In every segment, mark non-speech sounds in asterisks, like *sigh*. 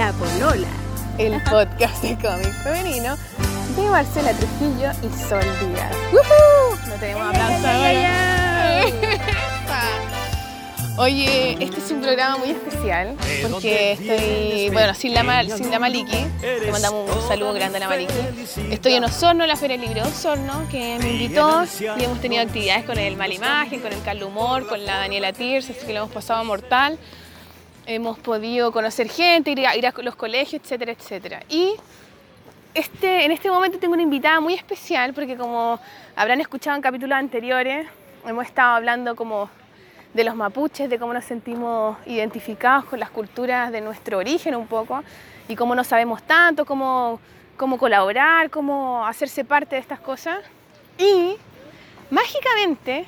La Polola, el podcast de cómic femenino de Marcela Trujillo y Sol Díaz. ¡Woohoo! No tenemos aplauso ahora. *laughs* Oye, este es un programa muy especial porque estoy, bueno, sin la, sin la Maliki, le mandamos un saludo grande a la Maliki. Estoy en Osorno, la Feria Libre de Osorno, que me invitó y hemos tenido actividades con el Malimagen, con el Carlos Humor, con la Daniela Tirs, así que lo hemos pasado mortal. Hemos podido conocer gente, ir a, ir a los colegios, etcétera, etcétera. Y este, en este momento tengo una invitada muy especial porque como habrán escuchado en capítulos anteriores, hemos estado hablando como de los mapuches, de cómo nos sentimos identificados con las culturas de nuestro origen un poco y cómo no sabemos tanto, cómo, cómo colaborar, cómo hacerse parte de estas cosas. Y mágicamente,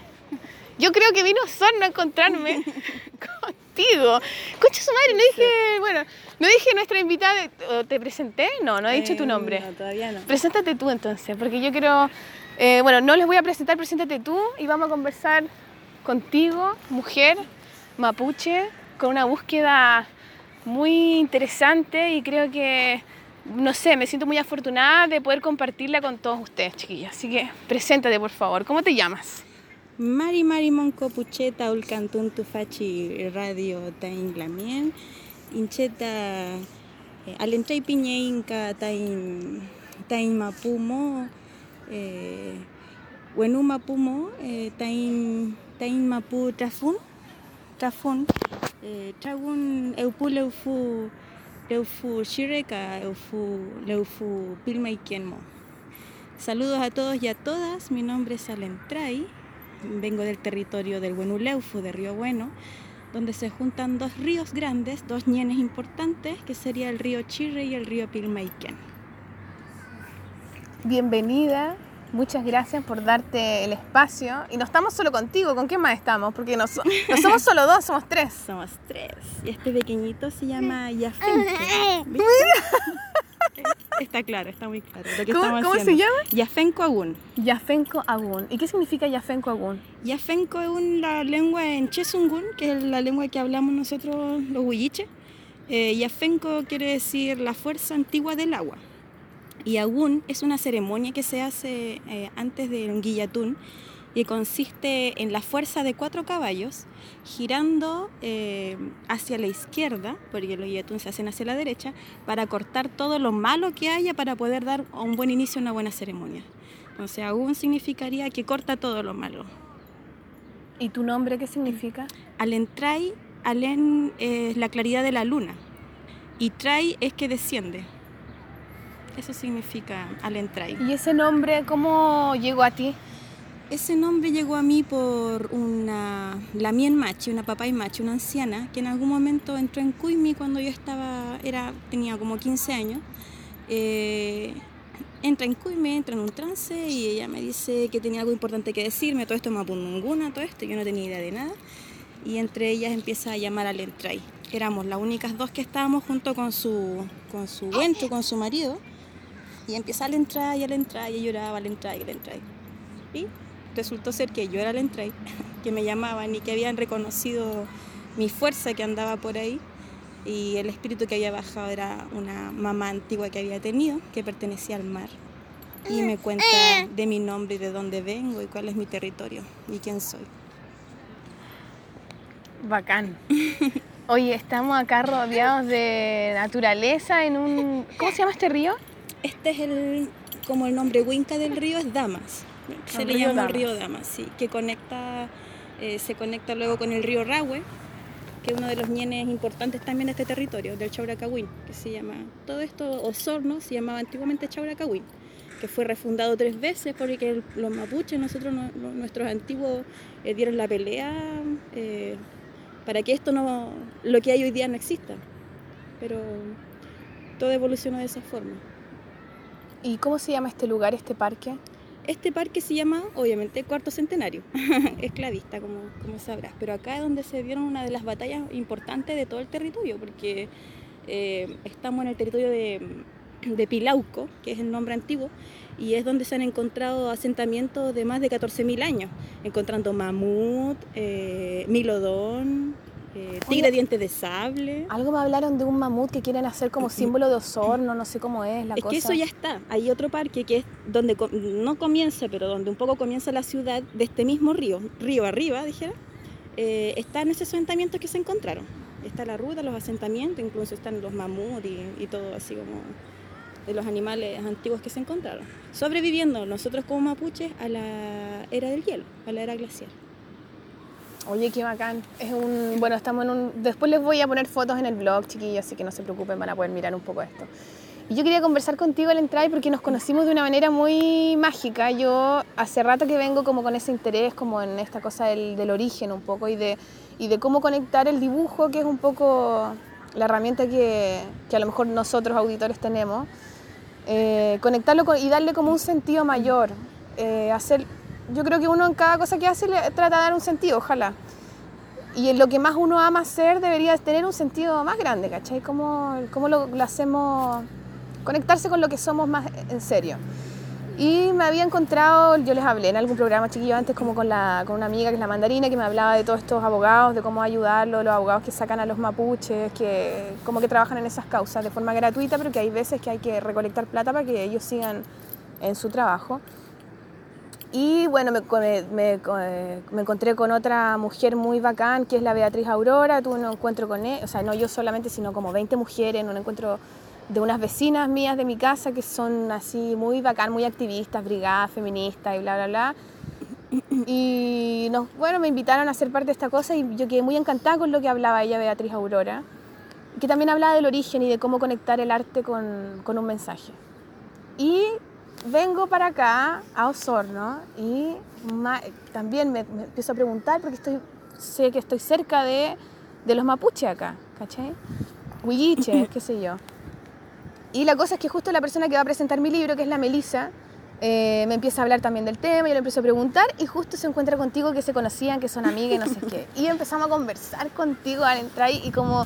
yo creo que vino Sorno a encontrarme *laughs* contigo. Concha su madre, no dije, bueno, no dije nuestra invitada, ¿te presenté? No, no he dicho tu nombre. No, todavía no. Preséntate tú entonces, porque yo quiero, eh, bueno, no les voy a presentar, preséntate tú y vamos a conversar contigo, mujer mapuche, con una búsqueda muy interesante y creo que, no sé, me siento muy afortunada de poder compartirla con todos ustedes, chiquillas. Así que preséntate, por favor. ¿Cómo te llamas? Mari Mari Monco Pucheta Ulcantun Tufachi Radio Tain Glamien Incheta eh, Alentray Piñeinca Tain Tain Mapumo eh, Wenu Mapumo eh, Tain Tain Mapu Trafun Trafun eh, Tragun Eupu Leufu Leufu Shireka Eufu Leufu Pilmaikenmo Saludos a todos y a todas, mi nombre es Alentray vengo del territorio del Buenuleufu, de Río Bueno, donde se juntan dos ríos grandes, dos ñenes importantes, que sería el río Chirre y el río Pilmaiken. Bienvenida, muchas gracias por darte el espacio. Y no estamos solo contigo, ¿con quién más estamos? Porque no, so- no somos *laughs* solo dos, somos tres. Somos tres. Y este pequeñito se llama *laughs* Yafenco. Está claro, está muy claro. Lo que ¿Cómo, cómo se llama? Yafenco Agún. Yafenco Agún. ¿Y qué significa Yafenco Agún? Yafenco es la lengua en Chesungun, que es la lengua que hablamos nosotros los huilliches. Eh, Yafenco quiere decir la fuerza antigua del agua. Y Agún es una ceremonia que se hace eh, antes de un guillatún y consiste en la fuerza de cuatro caballos girando eh, hacia la izquierda, porque los guillatún se hacen hacia la derecha, para cortar todo lo malo que haya para poder dar a un buen inicio a una buena ceremonia. Entonces, Agún significaría que corta todo lo malo. ¿Y tu nombre qué significa? Alentray, Alen es la claridad de la luna y Tray es que desciende. Eso significa Alentray. ¿Y ese nombre cómo llegó a ti? Ese nombre llegó a mí por una la mien machi, una papay machi, una anciana que en algún momento entró en Cuimi cuando yo estaba era tenía como 15 años. Eh, entra en Cuimi, entra en un trance y ella me dice que tenía algo importante que decirme, todo esto me ninguna, todo esto, yo no tenía idea de nada. Y entre ellas empieza a llamar al Entray. Éramos las únicas dos que estábamos junto con su con su con su marido. Y empieza al Entray, al Entray, y lloraba al Entray, al Entray. Y resultó ser que yo era el Entray, que me llamaban y que habían reconocido mi fuerza que andaba por ahí y el espíritu que había bajado era una mamá antigua que había tenido, que pertenecía al mar. Y me cuenta de mi nombre y de dónde vengo y cuál es mi territorio y quién soy. Bacán. Oye, estamos acá rodeados de naturaleza en un... ¿Cómo se llama este río? Este es el, como el nombre Winca del río es Damas. Se le llama Damas. río Damas, sí, que conecta, eh, se conecta luego con el río Rahue, que es uno de los ñenes importantes también de este territorio, del Chauracahuín, que se llama, todo esto, Osorno, se llamaba antiguamente Chauracahuín, que fue refundado tres veces porque el- los mapuches, nosotros, no- no- nuestros antiguos, eh, dieron la pelea eh, para que esto no, lo que hay hoy día no exista. Pero todo evolucionó de esa forma. ¿Y cómo se llama este lugar, este parque? Este parque se llama, obviamente, Cuarto Centenario, *laughs* esclavista, como, como sabrás, pero acá es donde se dieron una de las batallas importantes de todo el territorio, porque eh, estamos en el territorio de, Pilauco, que es el nombre antiguo, y es donde se han encontrado asentamientos de más de 14.000 años, encontrando mamut, eh, milodón, eh, tigre dientes de sable. Algo me hablaron de un mamut que quieren hacer como símbolo de Osorno, no sé cómo es la es cosa. que eso ya está. Hay otro parque que es donde no comienza, pero donde un poco comienza la ciudad de este mismo río, río arriba, dijera. Eh, están esos asentamientos que se encontraron. Está la ruta, los asentamientos, incluso están los mamuts y, y todo así como de los animales antiguos que se encontraron. Sobreviviendo nosotros como mapuches a la era del hielo, a la era glacial. Oye, qué bacán. Es un, bueno, estamos en un. Después les voy a poner fotos en el blog, chiquillos, así que no se preocupen, van a poder mirar un poco esto. Y yo quería conversar contigo al entrar porque nos conocimos de una manera muy mágica. Yo hace rato que vengo como con ese interés, como en esta cosa del, origen un poco y de, y de cómo conectar el dibujo, que es un poco la herramienta que, que a lo mejor nosotros auditores tenemos. Eh, conectarlo con, y darle como un sentido mayor. Eh, hacer yo creo que uno en cada cosa que hace le trata de dar un sentido, ojalá. Y en lo que más uno ama hacer debería tener un sentido más grande, ¿cachai? ¿Cómo, cómo lo, hacemos? Conectarse con lo que somos más en serio. Y me había encontrado, yo les hablé en algún programa chiquillo antes, como con, la, con una amiga que es la mandarina, que me hablaba de todos estos abogados, de cómo ayudarlos, los abogados que sacan a los mapuches, que como que trabajan en esas causas de forma gratuita, pero que hay veces que hay que recolectar plata para que ellos sigan en su trabajo. Y bueno, me, me, me, encontré con otra mujer muy bacán, que es la Beatriz Aurora. Tuve un encuentro con ella, o sea, no yo solamente, sino como 20 mujeres, un encuentro de unas vecinas mías de mi casa que son así muy bacán, muy activistas, brigadas, feministas y bla, bla, bla. Y nos, bueno, me invitaron a ser parte de esta cosa y yo quedé muy encantada con lo que hablaba ella, Beatriz Aurora, que también hablaba del origen y de cómo conectar el arte con, con un mensaje. Y vengo para acá, a Osorno, y también me, empiezo a preguntar porque estoy, sé que estoy cerca de, de los mapuches acá, ¿cachai? Huilliche, *clears throat* qué sé yo. Y la cosa es que justo la persona que va a presentar mi libro, que es la Melisa, eh, me empieza a hablar también del tema, yo le empiezo a preguntar y justo se encuentra contigo que se conocían, que son amigas y no sé qué. *laughs* Y empezamos a conversar contigo al entrar y como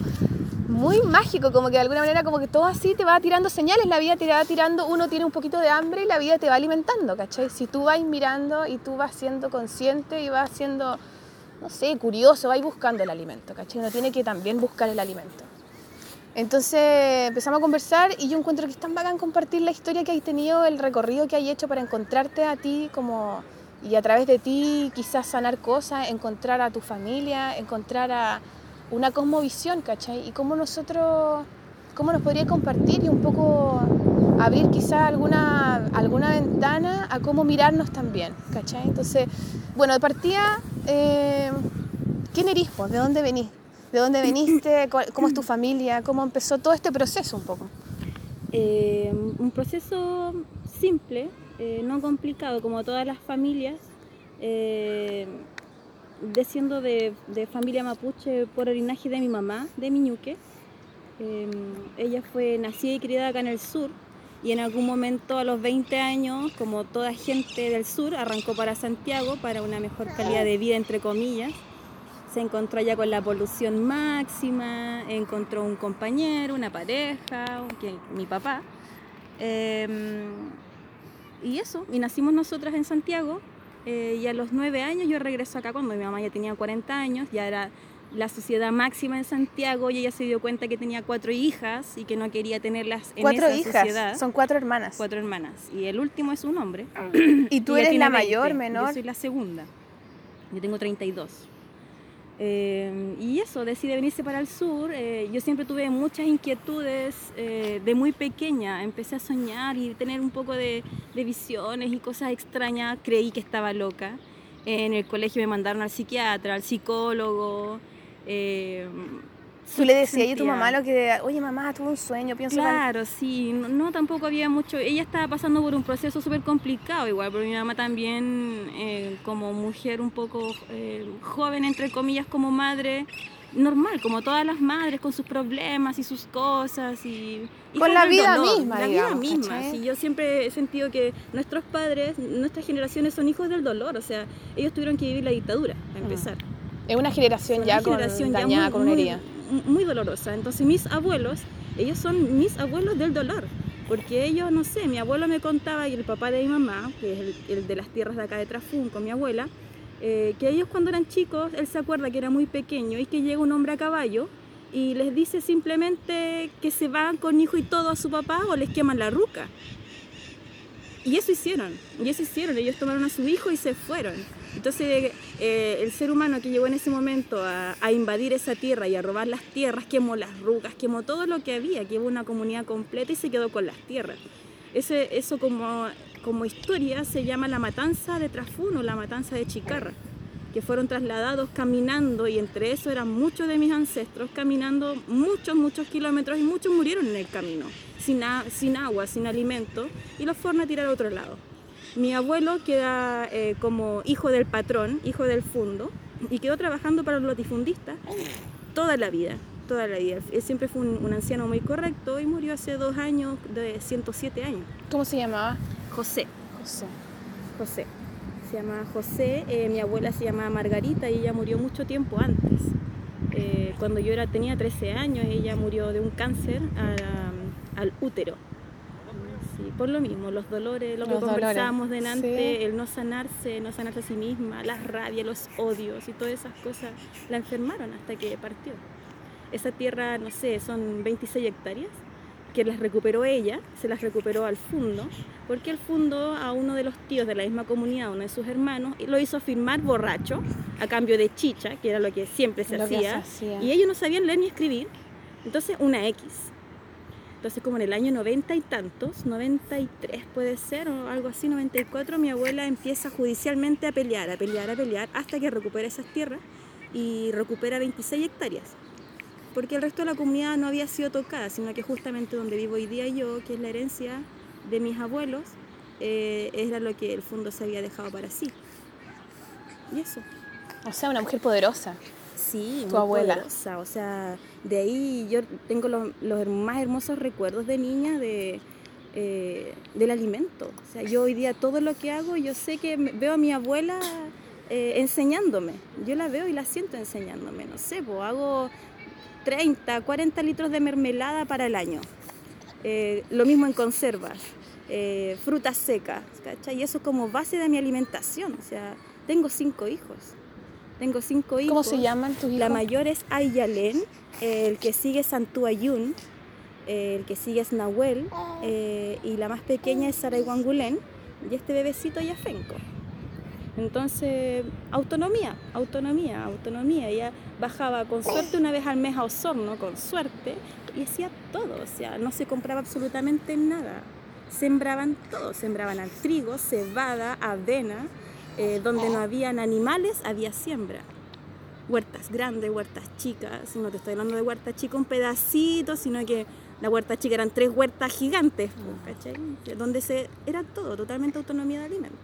muy mágico, como que de alguna manera como que todo así te va tirando señales, la vida te va tirando, uno tiene un poquito de hambre y la vida te va alimentando, ¿cachai? Si tú vas mirando y tú vas siendo consciente y vas siendo, no sé, curioso, vas buscando el alimento, ¿cachai? Uno tiene que también buscar el alimento. Entonces empezamos a conversar y yo encuentro que es tan bacán compartir la historia que hay tenido, el recorrido que hay hecho para encontrarte a ti como y a través de ti quizás sanar cosas, encontrar a tu familia, encontrar a, una cosmovisión, ¿cachai? Y cómo nosotros, cómo nos podría compartir y un poco abrir quizá alguna, alguna ventana a cómo mirarnos también, ¿cachai? Entonces, bueno, de partida, eh, ¿quién eres vos? ¿De dónde venís? ¿De dónde veniste? *coughs* ¿Cómo es tu familia? ¿Cómo empezó todo este proceso un poco? Eh, un proceso simple, eh, no complicado, como todas las familias de, de, familia mapuche por el linaje de mi mamá, de Miñuque. Eh, ella fue nacida y criada acá en el sur y en algún momento a los 20 años, como toda gente del sur, arrancó para Santiago para una mejor calidad de vida, entre comillas. Se encontró allá con la polución máxima, encontró un compañero, una pareja, mi papá. Eh, y eso, y nacimos nosotras en Santiago eh, y a los nueve años yo regreso acá cuando mi mamá ya tenía 40 años, ya era la sociedad máxima en Santiago y ella se dio cuenta que tenía cuatro hijas y que no quería tenerlas en ¿Cuatro esa hijas? sociedad. Son cuatro hermanas. Cuatro hermanas. Y el último es un hombre. *clears throat* ¿Y tú eres la mayor, menor? Yo soy la segunda. Yo tengo 32. Eh, y eso, decide venirse para el sur. Eh, yo siempre tuve muchas inquietudes eh, de muy pequeña. Empecé a soñar y tener un poco de, de, visiones y cosas extrañas. Creí que estaba loca. En el colegio me mandaron al psiquiatra, al psicólogo. Tú le decías a tu mamá lo que, oye mamá, tuve un sueño, pienso Claro, sí, no, tampoco había mucho, ella estaba pasando por un proceso súper complicado igual, pero mi mamá también eh, como mujer un poco eh, joven, entre comillas, como madre, normal, como todas las madres, con sus problemas y sus cosas y... con la vida misma, La vida misma, sí, yo siempre he sentido que nuestros padres, nuestras generaciones son hijos del dolor, o sea, ellos tuvieron que vivir la dictadura, a empezar. Es una generación ya con, dañada con una herida. muy dolorosa. Entonces mis abuelos, ellos son mis abuelos del dolor, porque ellos, no sé, mi abuelo me contaba y el papá de mi mamá, que es el, de las tierras de acá de Trafún con mi abuela, eh, que ellos cuando eran chicos, él se acuerda que era muy pequeño y que llega un hombre a caballo y les dice simplemente que se van con hijo y todo a su papá o les queman la ruca. Y eso hicieron, y eso hicieron, ellos tomaron a su hijo y se fueron. Entonces eh, el ser humano que llegó en ese momento a, invadir esa tierra y a robar las tierras, quemó las rucas, quemó todo lo que había, quemó una comunidad completa y se quedó con las tierras. Eso como, como historia se llama la matanza de Trafuno, la matanza de Chicarra que fueron trasladados caminando y entre eso eran muchos de mis ancestros caminando muchos, muchos kilómetros y muchos murieron en el camino, sin, sin agua, sin alimento y los fueron a tirar a otro lado. Mi abuelo queda eh, como hijo del patrón, hijo del fundo, y quedó trabajando para los latifundistas toda la vida, toda la vida. Él siempre fue un, un, anciano muy correcto y murió hace dos años, de 107 años. ¿Cómo se llamaba? José. José. José se llama José, eh, mi abuela se llama Margarita y ella murió mucho tiempo antes. Eh, cuando yo era, tenía 13 años, ella murió de un cáncer al útero. Por lo mismo, los dolores, lo que conversábamos delante, el no sanarse, no sanarse a sí misma, la rabia, los odios y todas esas cosas la enfermaron hasta que partió. Esa tierra, no sé, son 26 hectáreas que las recuperó ella, se las recuperó al fondo, porque el fondo a uno de los tíos de la misma comunidad, uno de sus hermanos, lo hizo firmar borracho a cambio de chicha, que era lo que siempre se, hacía, y ellos no sabían leer ni escribir, entonces una X. Entonces como en el año 90 y tantos, 93 puede ser, o algo así, 94, mi abuela empieza judicialmente a pelear, a pelear, a pelear, hasta que recupera esas tierras y recupera 26 hectáreas porque el resto de la comunidad no había sido tocada, sino que justamente donde vivo hoy día yo, que es la herencia de mis abuelos, eh, era lo que el fondo se había dejado para sí. Y eso. O sea, una mujer poderosa. Sí, tu abuela. Poderosa. O sea, de ahí yo tengo los, más hermosos recuerdos de niña de, eh, del alimento. O sea, yo hoy día todo lo que hago, yo sé que veo a mi abuela eh, enseñándome. Yo la veo y la siento enseñándome. No sé, pues hago 30, 40 litros de mermelada para el año. Eh, lo mismo en conservas, frutas secas, ¿cachai? Y eso como base de mi alimentación. O sea, tengo cinco hijos. Tengo cinco hijos. ¿Cómo se llaman tus hijos? La mayor es Ayalen, el que sigue es Santuayun, el que sigue es Nahuel, eh, y la más pequeña es Sarayguangulén, y este bebecito Yafenco. Entonces, autonomía, autonomía, autonomía. Ella bajaba con suerte una vez al mes a Osorno, con suerte, y hacía todo, o sea, no se compraba absolutamente nada. Sembraban todo, sembraban al trigo, cebada, avena, eh, donde no habían animales, había siembra. Huertas grandes, huertas chicas, no te estoy hablando de huertas chicas un pedacito, sino que la huerta chica eran tres huertas gigantes, ¿cachai? Donde se, era todo, totalmente autonomía de alimentos.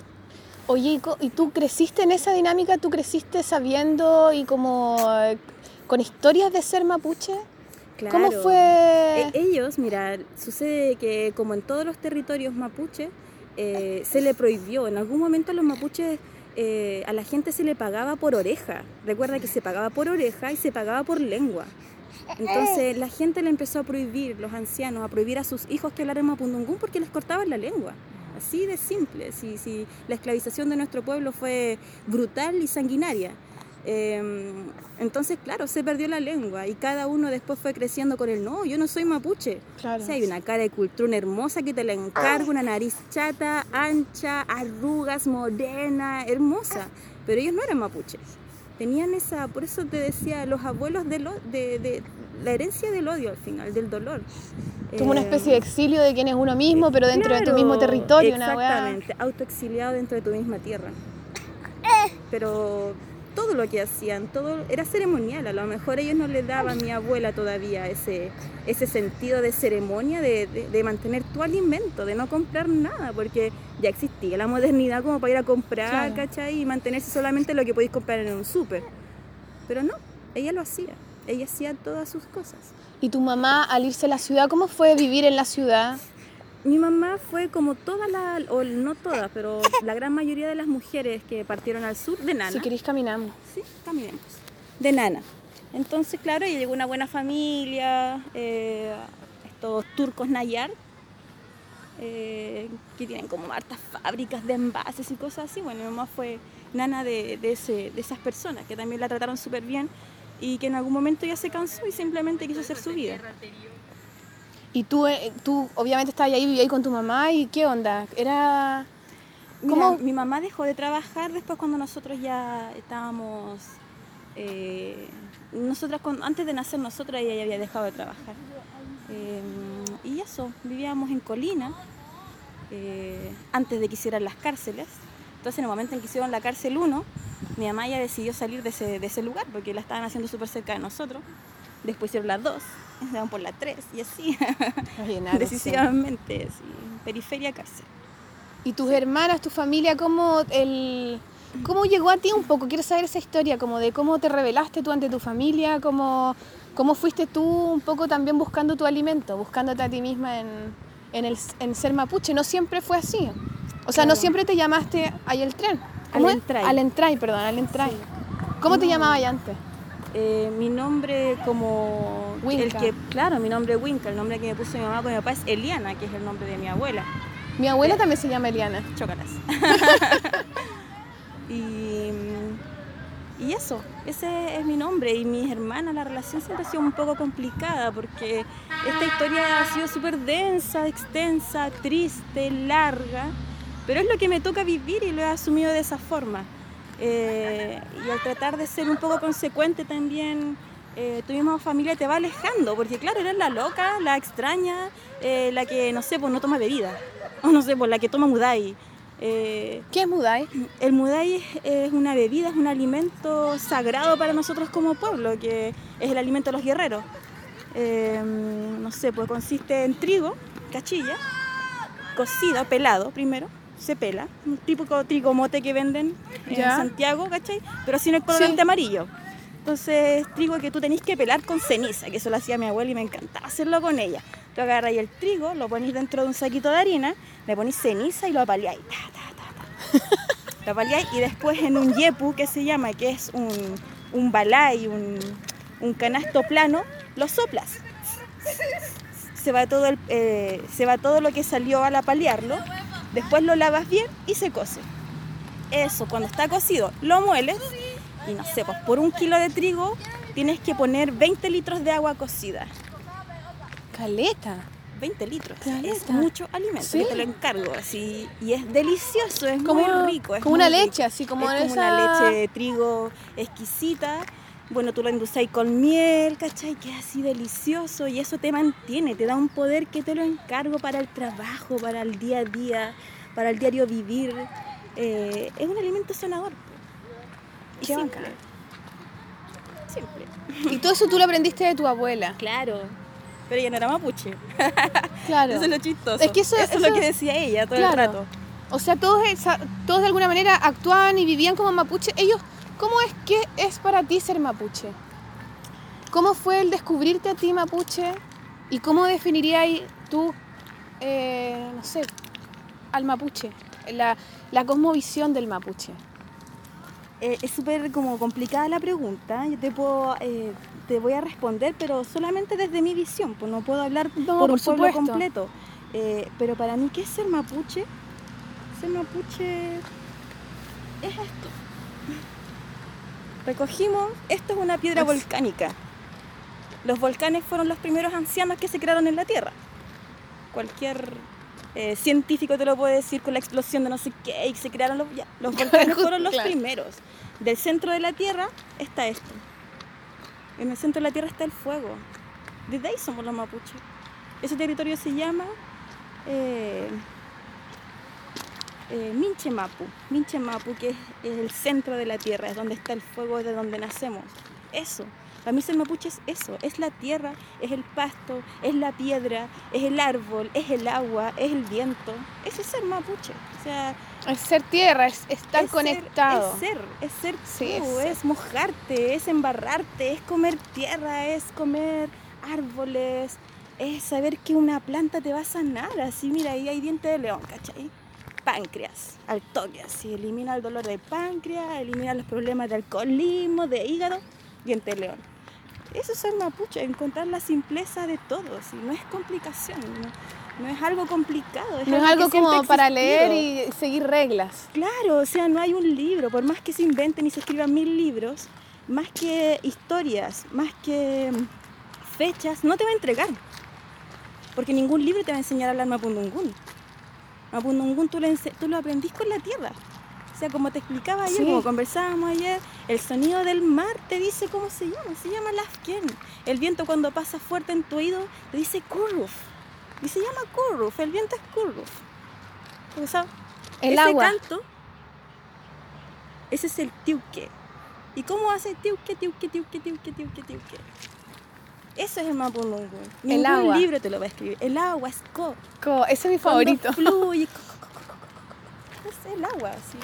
Oye, ¿y tú creciste en esa dinámica? ¿Tú creciste sabiendo y como eh, con historias de ser mapuche? Claro. ¿Cómo fue? E-, ellos, mira, sucede que como en todos los territorios mapuche, eh, se le prohibió. En algún momento a los mapuches eh, a la gente se le pagaba por oreja. Recuerda que se pagaba por oreja y se pagaba por lengua. Entonces la gente le empezó a prohibir, los ancianos, a prohibir a sus hijos que hablaran mapundungún porque les cortaban la lengua. Así de simple. Si, si la esclavización de nuestro pueblo fue brutal y sanguinaria. Em, entonces, claro, se perdió la lengua y cada uno después fue creciendo con el no, yo no soy mapuche. Claro. hay una cara de cultura hermosa que te la encargo, una nariz chata, ancha, arrugas, morena, hermosa. Pero ellos no eran mapuches. Tenían esa, por eso te decía, los abuelos de, lo, de, de la herencia del odio al final, del dolor. Como una especie de exilio de quién es uno mismo, pero dentro de tu mismo territorio. Exactamente, autoexiliado dentro de tu misma tierra. Pero todo lo que hacían, todo era ceremonial. A lo mejor ellos no le daban a mi abuela todavía ese, ese sentido de ceremonia, de, de, mantener tu alimento, de no comprar nada, porque ya existía la modernidad como para ir a comprar, ¿cachai? Y mantenerse solamente lo que podéis comprar en un súper. Pero no, ella lo hacía ella hacía todas sus cosas. ¿Y tu mamá al irse a la ciudad, cómo fue vivir en la ciudad? Mi mamá fue como todas las, o no todas, pero la gran mayoría de las mujeres que partieron al sur de Nana. Si queréis caminamos. Sí, caminemos. De Nana. Entonces, claro, ella llegó una buena familia, eh, estos turcos Nayar, eh, que tienen como hartas fábricas de envases y cosas así. Bueno, mi mamá fue nana de, ese, de esas personas que también la trataron súper bien y que en algún momento ya se cansó y simplemente quiso hacer su vida. Y tú, eh, tú obviamente estabas ahí, vivías con tu mamá y qué onda, era... ¿Cómo? mi mamá dejó de trabajar después cuando nosotros ya estábamos... Eh, nosotras antes de nacer nosotros ella ya había dejado de trabajar. Eh, y eso, vivíamos en Colina, antes de que hicieran las cárceles. Entonces en el momento en que hicieron la cárcel 1, mi mamá ya decidió salir de ese, de ese lugar porque la estaban haciendo súper cerca de nosotros. Después hicieron las 2, *laughs* se van por la 3 y así, *laughs* decisivamente, periferia cárcel. ¿Y tus hermanas, tu familia, cómo, el, cómo llegó a ti un poco? Quiero saber esa historia, como de cómo te revelaste tú ante tu familia, cómo, cómo fuiste tú un poco también buscando tu alimento, buscándote a ti misma en, en, el, en ser mapuche. No siempre fue así. O sea, no siempre te llamaste ahí el tren. al entray. Al entray, perdón, al entray. ¿Cómo te llamabas antes? Eh, mi nombre como el que claro mi nombre es Winka el nombre que me puso mi mamá con mi papá es Eliana que es el nombre de mi abuela. Mi abuela también se llama Eliana. Chócalas. *laughs* Y, y eso ese es mi nombre y mis hermanas la relación siempre ha sido un poco complicada porque esta historia ha sido súper densa extensa triste larga pero es lo que me toca vivir y lo he asumido de esa forma. Eh, y al tratar de ser un poco consecuente también, eh, tuvimos familia te va alejando, porque claro, eres la loca, la extraña, eh, la que, no sé, pues no toma bebida, *laughs* o no sé, pues la que toma mudai. ¿Qué es mudai? El mudai es, una bebida, es un alimento sagrado para nosotros como pueblo, que es el alimento de los guerreros. no sé, pues consiste en trigo, cachilla, cocida, pelado primero, se pela, un típico trigomote que venden en Santiago, ¿cachai? Pero sin el colorante amarillo. Entonces, trigo que tú tenés que pelar con ceniza, que eso lo hacía mi abuela y me encantaba hacerlo con ella. Tú agarras el trigo, lo ponéis dentro de un saquito de harina, le ponéis ceniza y lo apaleáis. *laughs* lo apaleáis y después en un yepu que se llama, que es un, un balay, un, un canasto plano, lo soplas. Se va, todo el, eh, se va todo lo que salió al apalearlo Después lo lavas bien y se cose. Eso, cuando está cocido, lo mueles y no sé, pues por un kilo de trigo tienes que poner 20 litros de agua cocida. Caleta. 20 litros. Es mucho alimento. te lo encargo así. Y es delicioso, es muy rico. Es como una leche, así como, es como una leche de trigo exquisita. Bueno, tú lo endulzáis con miel, ¿cachai? Que es así delicioso y eso te mantiene, te da un poder que te lo encargo para el trabajo, para el día a día, para el diario vivir. Eh, es un alimento sanador. Y simple. Simple. Y todo eso tú lo aprendiste de tu abuela. *laughs* Claro. Pero ella no era mapuche. *laughs* Claro. eso es lo chistoso. Es que eso, es lo que decía ella todo el rato. O sea, todos, todos de alguna manera actuaban y vivían como mapuche. Ellos ¿Cómo es que es para ti ser mapuche? ¿Cómo fue el descubrirte a ti mapuche? ¿Y cómo definirías tú, eh, no sé, al mapuche? La, la cosmovisión del mapuche. Eh, es súper como complicada la pregunta. Yo te puedo, eh, te voy a responder, pero solamente desde mi visión, pues no puedo hablar por, un pueblo completo. pero para mí, ¿qué es ser mapuche? Ser mapuche es esto recogimos, esto es una piedra volcánica. Los volcanes fueron los primeros ancianos que se crearon en la Tierra. Cualquier eh, científico te lo puede decir con la explosión de no sé qué, y se crearon los, los *laughs* volcanes fueron los primeros. Del centro de la Tierra está esto. En el centro de la Tierra está el fuego. Desde ahí somos los mapuches. Ese territorio se llama eh, eh, Minchemapu, Minchemapu, que es, el centro de la tierra, es donde está el fuego, de donde nacemos. Eso. Para mí ser mapuche es eso, es la tierra, es el pasto, es la piedra, es el árbol, es el agua, es el viento. Eso es ser mapuche. O sea, es ser tierra, es estar conectado. es ser, es ser tú, es, mojarte, es embarrarte, es comer tierra, es comer árboles, es saber que una planta te va a sanar. Así, mira, ahí hay diente de león, ¿cachai? Páncreas al toque, así elimina el dolor de páncreas, elimina los problemas de alcoholismo, de hígado, diente león. Eso es ser mapuche, encontrar la simpleza de todo, ¿sí? no es complicación, no, es algo complicado. no es algo como para leer y seguir reglas. Claro, o sea, no hay un libro, por más que se inventen y se escriban mil libros, más que historias, más que mm, fechas, no te va a entregar. Porque ningún libro te va a enseñar a hablar mapundungún. Mapundungún tú lo, tú lo aprendís con la tierra. O sea, como te explicaba ayer, como conversábamos ayer, el sonido del mar te dice cómo se llama, se llama Lafken. El viento cuando pasa fuerte en tu oído te dice Kurruf. Y se llama Kurruf, el viento es Kurruf. O sea, el ese canto, ese es el tiuque. ¿Y cómo hace tiuque, tiuque, tiuque, tiuque, tiuque, tiuque? Eso es el mapundungun. El agua. libro te lo va a escribir. El agua es co. Co, ese es mi favorito. fluye. es el agua, sí.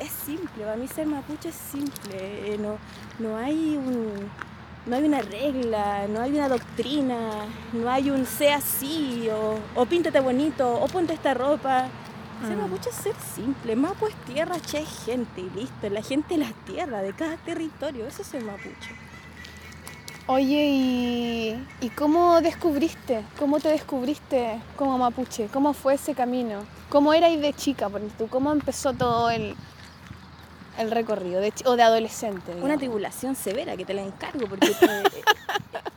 Es simple, para mí ser mapuche es simple. Eh, no, no hay un, no hay una regla, no hay una doctrina, no hay un sea así, o, o píntate bonito, o ponte esta ropa. Ser mm. mapuche es ser simple. Mapu es tierra, che, gente, y listo. La gente es la tierra de cada territorio. Eso es el mapuche. Oye, ¿y, cómo descubriste? ¿Cómo te descubriste como mapuche? ¿Cómo fue ese camino? ¿Cómo erais de chica, por tú? ¿Cómo empezó todo el, el recorrido de, o de adolescente? Una tribulación severa que te la encargo porque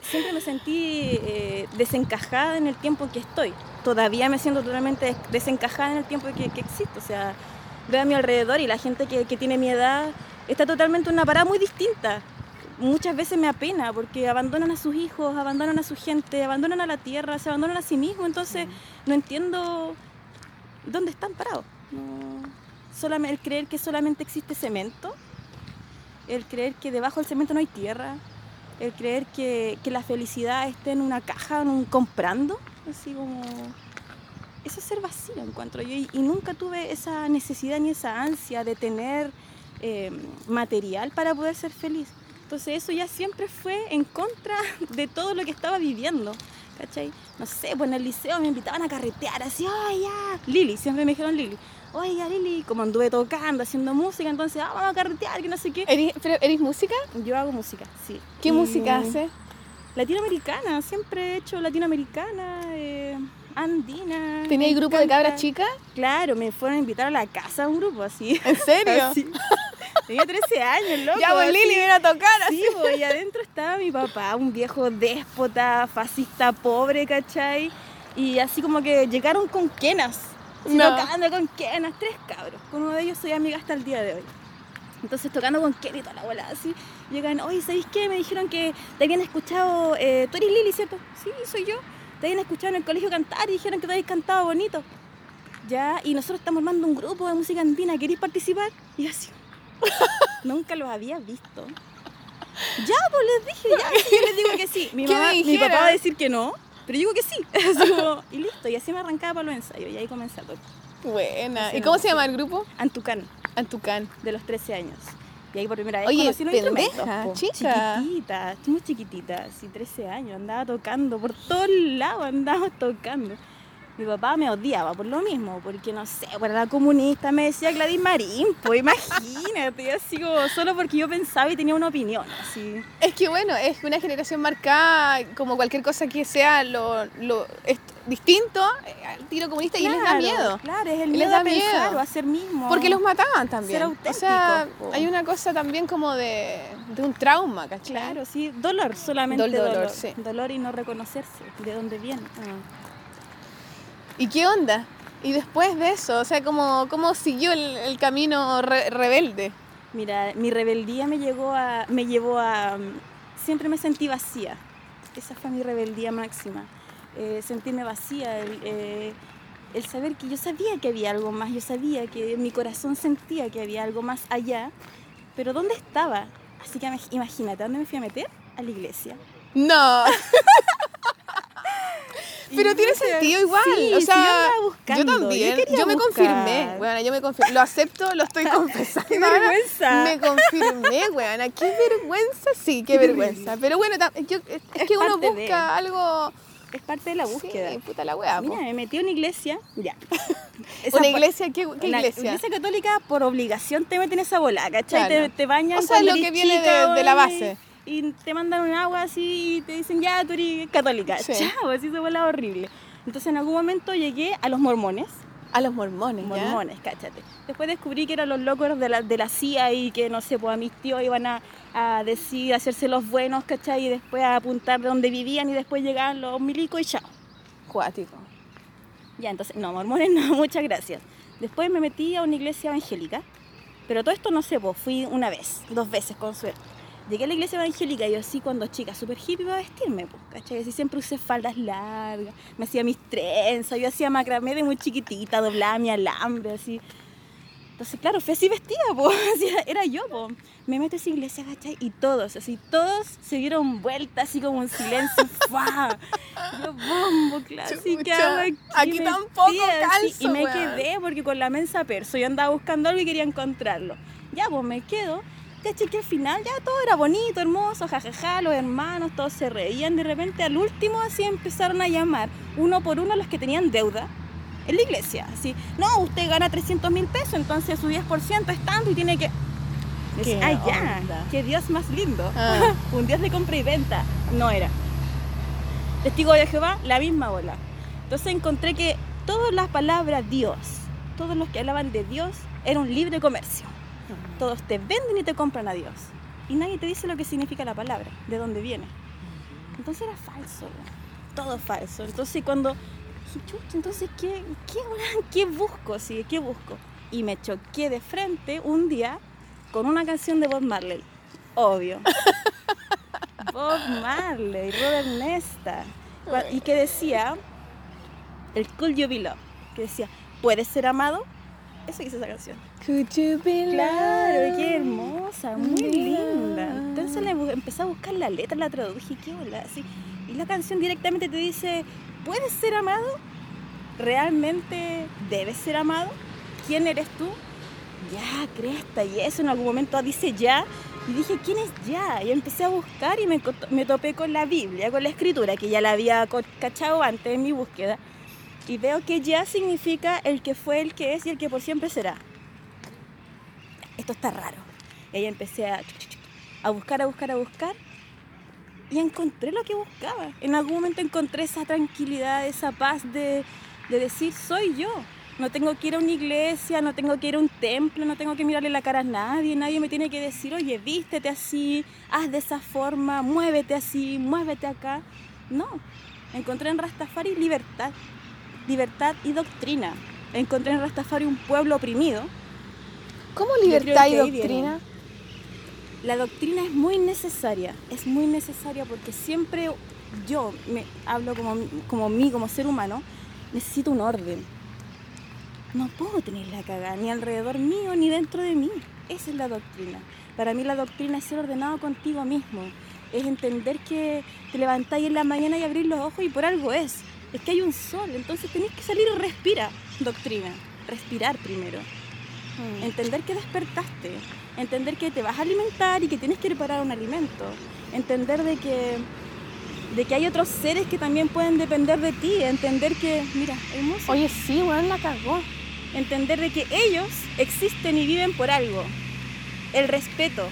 siempre me sentí eh, desencajada en el tiempo que estoy. Todavía me siento totalmente desencajada en el tiempo que, que existo. O sea, veo a mi alrededor y la gente que, que tiene mi edad está totalmente en una parada muy distinta muchas veces me apena porque abandonan a sus hijos, abandonan a su gente, abandonan a la tierra, se abandonan a sí mismos, entonces no entiendo dónde están parados. solamente, el creer que solamente existe cemento, el creer que debajo del cemento no hay tierra, el creer que, la felicidad está en una caja, en un comprando, así como... Eso es ser vacío, encuentro yo, y, nunca tuve esa necesidad ni esa ansia de tener eh, material para poder ser feliz. Entonces eso ya siempre fue en contra *laughs* de todo lo que estaba viviendo. ¿Cachai? No sé, pues en el liceo me invitaban a carretear, así, ¡ay, ya! Lili, siempre me dijeron Lili. Oiga, Lili, como anduve tocando, haciendo música, entonces, ah, vamos a carretear, que no sé qué. ¿Eres, pero, ¿eres música? Yo hago música, sí. ¿Qué música hace? Latinoamericana, siempre he hecho latinoamericana, eh, andina. ¿Tenías grupo de cabras chicas? Claro, me fueron a invitar a la casa un grupo así. ¿En serio? *laughs* Tenía 13 años, loco. Ya, pues Lili viene a tocar así. Sí, pues, y adentro estaba mi papá, un viejo déspota, fascista, pobre, ¿cachai? Y así como que llegaron con quenas. Tocando con quenas, tres cabros. Con uno de ellos soy amiga hasta el día de hoy. Entonces tocando con Kenny y toda la bola así, llegan, oye, ¿sabéis qué? Me dijeron que te habían escuchado, eh, tú eres Lili, ¿cierto? Sí, soy yo. Te habían escuchado en el colegio cantar y dijeron que te habías cantado bonito. Ya, y nosotros estamos armando un grupo de música andina, ¿queréis participar? Y así, *laughs* Nunca los había visto. Ya, pues les dije, ya, yo les digo que sí. Mi, *laughs* mamá, mi papá va a decir que no, pero yo digo que sí. *laughs* y listo, y así me arrancaba para los ensayos y ahí comencé a tocar. Buena. ¿Y cómo se llama el grupo? Antucán. Antucán. De los 13 años. Y ahí por primera vez Oye, conocí los instrumentos. Chica. Chiquitita, muy chiquitita, sí, 13 años, andaba tocando, por todos lados andaba tocando. Mi papá me odiaba por lo mismo, porque no sé, por la comunista me decía Gladys Marín, pues imagínate, *laughs* así como solo porque yo pensaba y tenía una opinión, así. Es que bueno, es una generación marcada, como cualquier cosa que sea lo, lo distinto eh, al tiro comunista y les da miedo. Claro, es el miedo a pensar o a ser mismo. Porque los mataban también. o sea, hay una cosa también como de, de un trauma, ¿cachai? Claro, sí, dolor, solamente dolor. Dolor, sí. dolor y no reconocerse de dónde viene. Ah. ¿Y qué onda? Y después de eso, o sea, ¿cómo, cómo siguió el, camino rebelde? Mira, mi rebeldía me, llegó a, me llevó a... Siempre me sentí vacía. Esa fue mi rebeldía máxima. Eh, sentirme vacía, eh, el, saber que yo sabía que había algo más, yo sabía que mi corazón sentía que había algo más allá, pero ¿dónde estaba? Así que imagínate, ¿dónde me fui a meter? A la iglesia. No. *laughs* Pero tiene sentido igual. o sea, yo, también. Yo, me confirmé, bueno, yo me confirmé. Lo acepto, lo estoy *laughs* confesando. qué vergüenza. Me confirmé, weona. Qué vergüenza, sí, qué vergüenza. Pero bueno, es que uno busca algo. Es parte de la búsqueda. Sí, puta la wea. Mira, me metí en una iglesia. Ya. *laughs* ¿Una iglesia? ¿Qué, qué una iglesia? iglesia católica por obligación te meten esa bola, ¿cachai? Te, te, bañan O sea, lo que viene de, de, la base. Y te mandan un agua así y te dicen, ya, tú eres católica. Chao, así se vuelve horrible. Entonces en algún momento llegué a los mormones. A los mormones, Mormones, cáchate. Después descubrí que eran los locos de la, de la CIA y que, no sé, pues a mis tíos iban a, a decir, a hacerse los buenos, ¿cachai? Y después a apuntar de donde vivían y después llegaban los milicos y chao. Cuático. Ya, entonces, no, mormones no, *laughs* muchas gracias. Después me metí a una iglesia evangélica, pero todo esto no sé, pues fui una vez, dos veces con suerte. Llegué a la iglesia evangélica y yo así cuando chica, súper hippie para vestirme, pues, ¿cachai? Así siempre usé faldas largas, me hacía mis trenzas, yo hacía macramé de muy chiquitita, doblaba mi alambre, así. Entonces, claro, fui así vestida, pues, *laughs* era yo, pues. Me meto a esa iglesia, ¿cachai? Y todos, así, todos se dieron vuelta, así como en silencio, *laughs* ¡fua! Yo, bombo, clásica, aquí, aquí tampoco calzo, Y me quedé, porque con la mensa perso, yo andaba buscando algo y quería encontrarlo. Ya, pues me quedo ¿cachai? Que al final ya todo era bonito, hermoso, jajaja, los hermanos, todos se reían. De repente al último así empezaron a llamar uno por uno a los que tenían deuda en la iglesia. Así, no, usted gana 300 mil pesos, entonces su 10% es tanto y tiene que... Decir, ay, ya, qué Dios más lindo. Ah. *laughs* Un Dios de compra y venta. No era. Testigo de Jehová, la misma bola. Entonces encontré que todas las palabras Dios, todos los que hablaban de Dios, era un libre comercio. Todos te venden y te compran a Dios. Y nadie te dice lo que significa la palabra, de dónde viene. Entonces era falso, todo falso. Entonces cuando entonces ¿qué, qué, qué busco? Sí, ¿qué busco? Y me choqué de frente un día con una canción de Bob Marley. Obvio. *laughs* Bob Marley, Robert Nesta. Y que decía, el Cool You Be que decía, ¿puedes ser amado? Eso dice esa canción. Could you be claro, qué hermosa, muy linda. Entonces le empecé a buscar la letra, la traduje, qué hola, así. Y la canción directamente te dice, ¿puedes ser amado? ¿Realmente debes ser amado? ¿Quién eres tú? Ya, cresta, y eso en algún momento dice ya. Y dije, ¿quién es ya? Y empecé a buscar y me, me topé con la Biblia, con la escritura, que ya la había cachado antes en mi búsqueda y veo que ya significa el que fue, el que es y el que por siempre será. Esto está raro. Y empecé a, a buscar, a buscar, a buscar y encontré lo que buscaba. En algún momento encontré esa tranquilidad, esa paz de, de decir, soy yo. No tengo que ir a una iglesia, no tengo que ir a un templo, no tengo que mirarle la cara a nadie, nadie me tiene que decir, oye, vístete así, haz de esa forma, muévete así, muévete acá. No, encontré en Rastafari libertad libertad y doctrina. Encontré en Rastafari un pueblo oprimido. ¿Cómo libertad y doctrina? La doctrina es muy necesaria, es muy necesaria porque siempre yo me hablo como, como mí, como ser humano, necesito un orden. No puedo tener la cagada ni alrededor mío ni dentro de mí. Esa es la doctrina. Para mí la doctrina es ser ordenado contigo mismo. Es entender que te levantáis en la mañana y abrir los ojos y por algo es es que hay un sol, entonces tenés que salir y respira, doctrina, respirar primero. Mm. Entender que despertaste, entender que te vas a alimentar y que tienes que preparar un alimento, entender de que, de que hay otros seres que también pueden depender de ti, entender que, mira, hermoso. Oye, sí, weón, la cagó. Entender de que ellos existen y viven por algo. El respeto,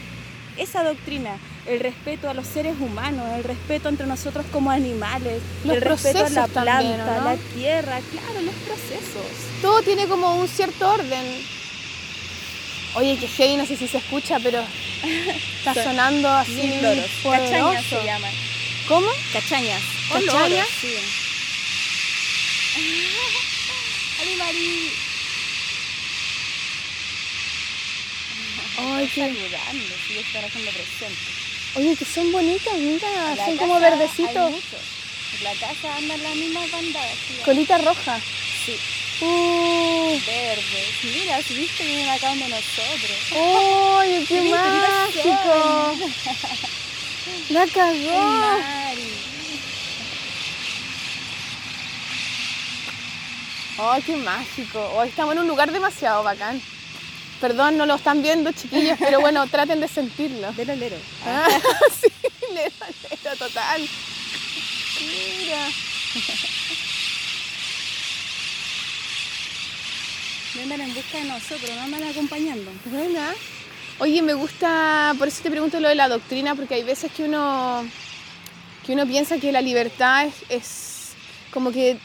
esa doctrina, el respeto a los seres humanos, el respeto entre nosotros como animales, el respeto a la planta, la tierra, claro, los procesos. Todo tiene como un cierto orden. Oye, que heavy, no sé si se escucha, pero está *laughs* sonando así. Loros. Cachañas se llaman. ¿Cómo? Cachañas. ¿Cachañas? Sí. *laughs* Ay, qué saludando, sí, están haciendo presente. Oye, que son bonitas, mira, son como verdecitos. En la casa andan las mismas bandadas. Colita roja. Sí. Uh. Verdes. Mira, si viste, vienen acá donde nosotros. ¡Oye, qué *laughs* mágico! ¡La cagó! ¡Ay, qué mágico! Hoy estamos en un lugar demasiado bacán. Perdón, no lo están viendo, chiquillos, pero bueno, *laughs* traten de sentirlo. Lero, lero. Ah, *laughs* sí, lero, lero, total. Mira. *laughs* Vengan en busca de nosotros, no andan acompañando. Buena. Oye, me gusta, por eso te pregunto lo de la doctrina, porque hay veces que uno, que uno piensa que la libertad es, como que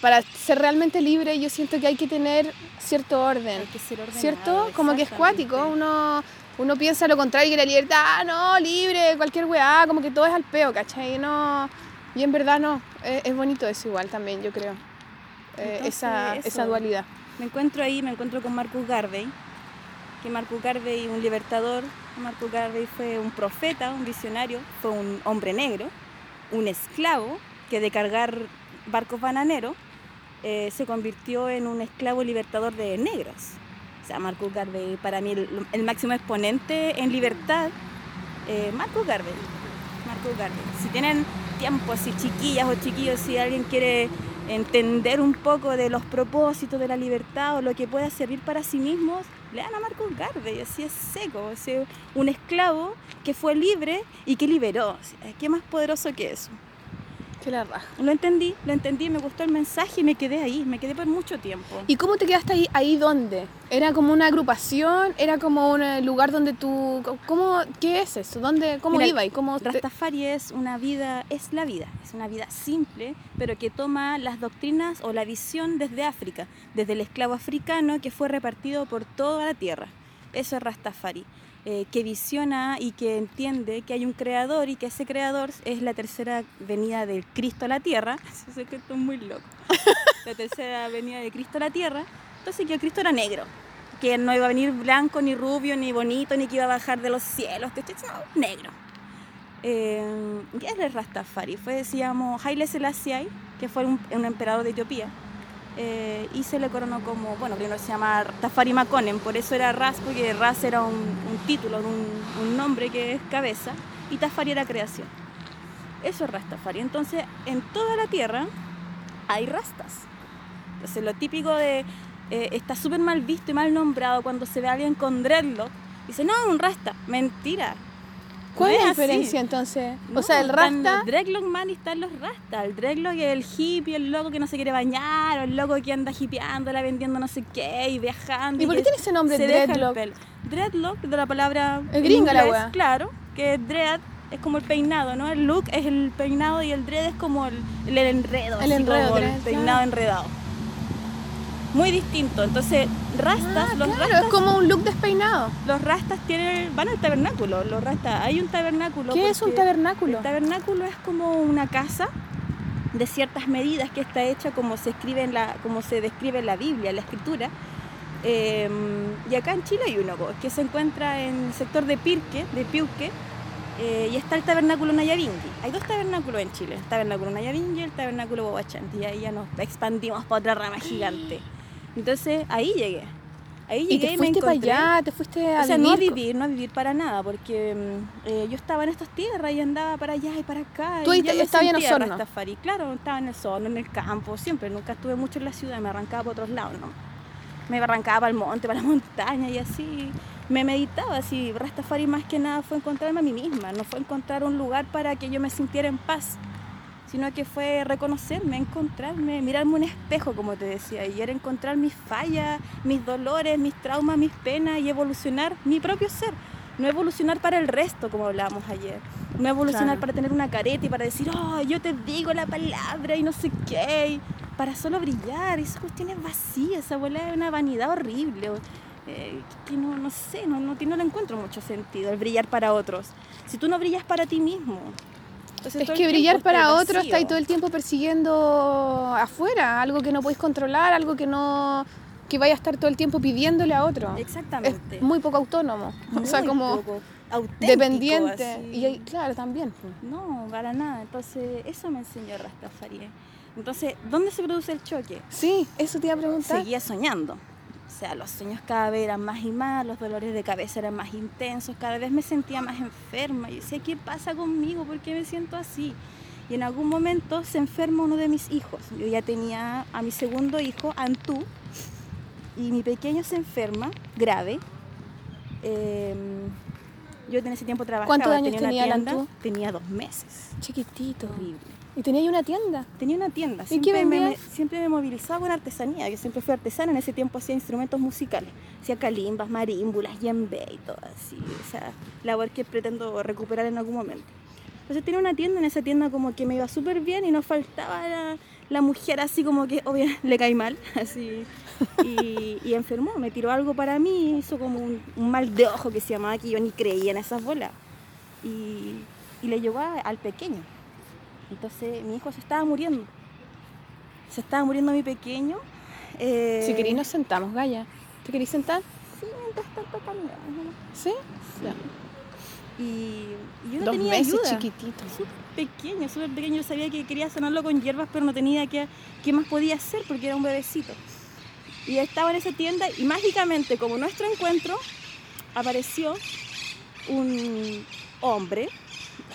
para ser realmente libre yo siento que hay que tener cierto orden. ¿Cierto? Como que es cuático, uno, uno piensa lo contrario, que la libertad, ah, no, libre, cualquier weá, como que todo es al peo, ¿cachai? No, y en verdad no, es, bonito eso igual también, yo creo, eh, esa, esa dualidad. Me encuentro ahí, me encuentro con Marcus Garvey, que Marcus Garvey, un libertador, Marcus Garvey fue un profeta, un visionario, fue un hombre negro, un esclavo que de cargar barcos bananeros eh, se convirtió en un esclavo libertador de negros. O sea, Marcus Garvey, para mí el, máximo exponente en libertad, eh, Marcus Garvey. Marcus Garvey. Si tienen tiempo, si chiquillas o chiquillos, si alguien quiere entender un poco de los propósitos de la libertad o lo que pueda servir para sí mismos, lean a Marcus Garvey, así es seco, así, un esclavo que fue libre y que liberó. ¿Qué más poderoso que eso? Que la raja. Lo entendí, lo entendí, me gustó el mensaje y me quedé ahí, me quedé por mucho tiempo. ¿Y cómo te quedaste ahí? ¿Ahí dónde? ¿Era como una agrupación? ¿Era como un eh, lugar donde tú... ¿Cómo, ¿Qué es eso? ¿Dónde, ¿Cómo iba? Y cómo Rastafari es una vida, es la vida, es una vida simple, pero que toma las doctrinas o la visión desde África, desde el esclavo africano que fue repartido por toda la tierra. Eso es Rastafari. Eh, que visiona y que entiende que hay un creador y que ese creador es la tercera venida del Cristo a la tierra. Eso que estoy muy loco. *laughs* la tercera venida de Cristo a la tierra. Entonces que el Cristo era negro, que no iba a venir blanco, ni rubio, ni bonito, ni que iba a bajar de los cielos, que no, negro. Eh, ¿Qué es el Rastafari? Fue, decíamos, Haile Selassie, que fue un, un emperador de Etiopía eh, y se le coronó como, bueno, primero se llama Tafari Makonnen, por eso era Ras, porque Ras era un, título, un, nombre que es cabeza, y Tafari era creación. Eso es Rastafari. Entonces, en toda la tierra hay rastas. Entonces, lo típico de. Eh, está súper mal visto y mal nombrado cuando se ve a alguien con dreadlock. Dice, no, un rasta. Mentira. ¿Cuál es la diferencia entonces? o sea, el rasta. El dreadlock man y están los rastas. El dreadlock es el hippie, el loco que no se quiere bañar, o el loco que anda hippieándola, vendiendo no sé qué y viajando. ¿Y, por qué tiene ese nombre dreadlock? Dreadlock, de la palabra. El gringa la wea. Claro, que dread es como el peinado, ¿no? El look es el peinado y el dread es como el, el enredo. El enredo, el peinado enredado muy distinto. Entonces, rastas, ah, los rastas. es como un look despeinado. Los rastas tienen, van al tabernáculo. Los rastas, hay un tabernáculo. ¿Qué es un tabernáculo? El tabernáculo es como una casa de ciertas medidas que está hecha como se escribe en la, como se describe en la Biblia, en la escritura. Em, y acá en Chile hay uno que se encuentra en el sector de Pirque, de Piuque, eh, y está el tabernáculo Nayabingui. Hay dos tabernáculos en Chile, el tabernáculo Nayabingui y el tabernáculo Bobachanti. Y ahí ya nos expandimos para otra rama gigante. *gasps* Entonces ahí llegué. Ahí llegué ¿Y, te fuiste para allá? ¿Te fuiste a O sea, no a vivir, no a vivir para nada, porque mm, eh, yo estaba en estas tierras y andaba para allá y para acá. ¿Tú estabas en Osorno? Claro, estaba en el sol, en el campo, siempre. Nunca estuve mucho en la ciudad, me arrancaba por otros lados, ¿no? Me arrancaba para el monte, para la *laughs* montaña y así. Me meditaba así. Rastafari más que nada fue encontrarme a mí misma, no fue encontrar un lugar para que yo me sintiera en paz sino que fue reconocerme, encontrarme, mirarme un espejo, como te decía, y era encontrar mis fallas, mis dolores, mis traumas, mis penas y evolucionar mi propio ser. No evolucionar para el resto, como hablábamos ayer. No evolucionar para tener una careta y para decir, oh, yo te digo la palabra y no sé qué. para solo brillar. Esa cuestión es vacía, esa bola es una vanidad horrible. Eh, que no, no sé, no, no, no le encuentro mucho sentido el brillar para otros. Si tú no brillas para ti mismo, es que brillar para otros está ahí todo el tiempo persiguiendo afuera, algo que no podéis controlar, algo que no que vaya a estar todo el tiempo pidiéndole a otro. Exactamente. Es muy poco autónomo, *laughs* o sea, como dependiente. Y claro, también. No, para nada. Entonces, eso me enseñó Rastafari. Entonces, ¿dónde se produce el choque? Sí, eso te iba a preguntar. Seguía soñando. O sea, los sueños cada vez eran más y más, los dolores de cabeza eran más intensos, cada vez me sentía más enferma. Y decía, ¿qué pasa conmigo? ¿Por qué me siento así? Y en algún momento se enferma uno de mis hijos. Yo ya tenía a mi segundo hijo, Antú, y mi pequeño se enferma, grave. Em, yo en ese tiempo trabajaba. ¿Cuántos años tenía, Antú? Tenía dos meses. Chiquitito. Horrible ¿Y tenía ahí una tienda? Tenía una tienda. ¿Y Siempre, qué me, siempre me movilizaba con artesanía. Yo siempre fui artesana. En ese tiempo hacía instrumentos musicales. Hacía calimbas, marímbulas, yembe y todo así. Esa labor que pretendo recuperar en algún momento. Entonces tenía una tienda. En esa tienda como que me iba súper bien y no faltaba la, la mujer así como que, obvio, *laughs* le cae mal. Así. Y, y enfermó. Me tiró algo para mí. Hizo como un, un mal de ojo que se llamaba que yo ni creía en esas bolas. Y, y le llegó a- al pequeño. Entonces mi hijo se estaba muriendo. Se estaba muriendo mi pequeño. Eh, Si querís nos sentamos, Gaya. ¿Te querís sentar? Sí, mientras tanto cambiamos, ¿no? ¿Sí? Ya. Y, y yo no Dos tenía meses ayuda. chiquitito. Súper pequeño, súper pequeño. Yo sabía que quería sanarlo con hierbas, pero no tenía qué, qué más podía hacer porque era un bebecito. Y estaba en esa tienda y mágicamente, como nuestro encuentro, apareció un hombre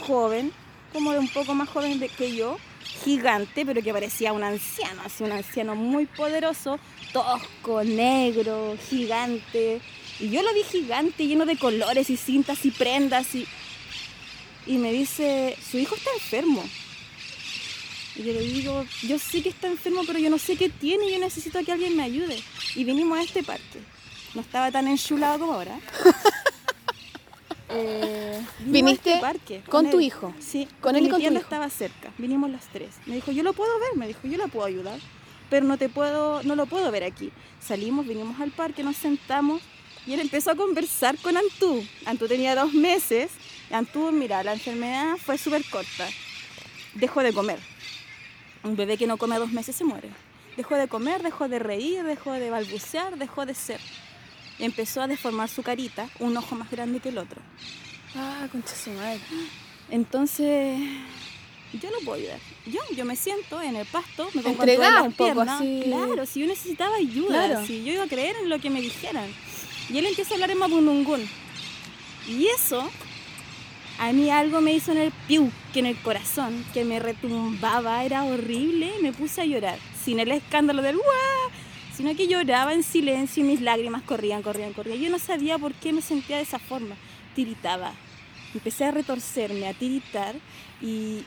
joven, como de un poco más joven de- que yo, gigante, pero que parecía un anciano, así un anciano muy poderoso, tosco, negro, gigante. Y yo lo vi gigante, lleno de colores y cintas y prendas y, y me dice, su hijo está enfermo. Y yo le digo, yo sé que está enfermo, pero yo no sé qué tiene, yo necesito que alguien me ayude. Y vinimos a este parque. No estaba tan enchulado como ahora. *laughs* Eh, *laughs* ¿Viniste este parque con tu hijo? Sí, Con él y con tu hijo. estaba cerca. Vinimos las tres. Me dijo, yo lo puedo ver, me dijo, yo la puedo ayudar, pero no te puedo, no lo puedo ver aquí. Salimos, vinimos al parque, nos sentamos y él empezó a conversar con Antú. Antú tenía dos meses. Antú, mira, la enfermedad fue súper corta. Dejó de comer. Un bebé que no come a dos meses se muere. Dejó de comer, dejó de reír, dejó de balbucear, dejó de ser. Empezó a deformar su carita, un ojo más grande que el otro. Ah, concha su madre. Entonces, yo no puedo ayudar. Yo, yo me siento en el pasto, me pongo Entregada un poco, piernas. así. Claro, si yo necesitaba ayuda, Claro. si yo iba a creer en lo que me dijeran. Y él empieza a hablar en mapundungún. Y eso, a mí algo me hizo en el piu, que en el corazón, que me retumbaba, era horrible, y me puse a llorar, sin el escándalo del ¡guau! Sino que lloraba en silencio y mis lágrimas corrían, corrían, corrían. Yo no sabía por qué me sentía de esa forma, tiritaba. Empecé a retorcerme, a tiritar y,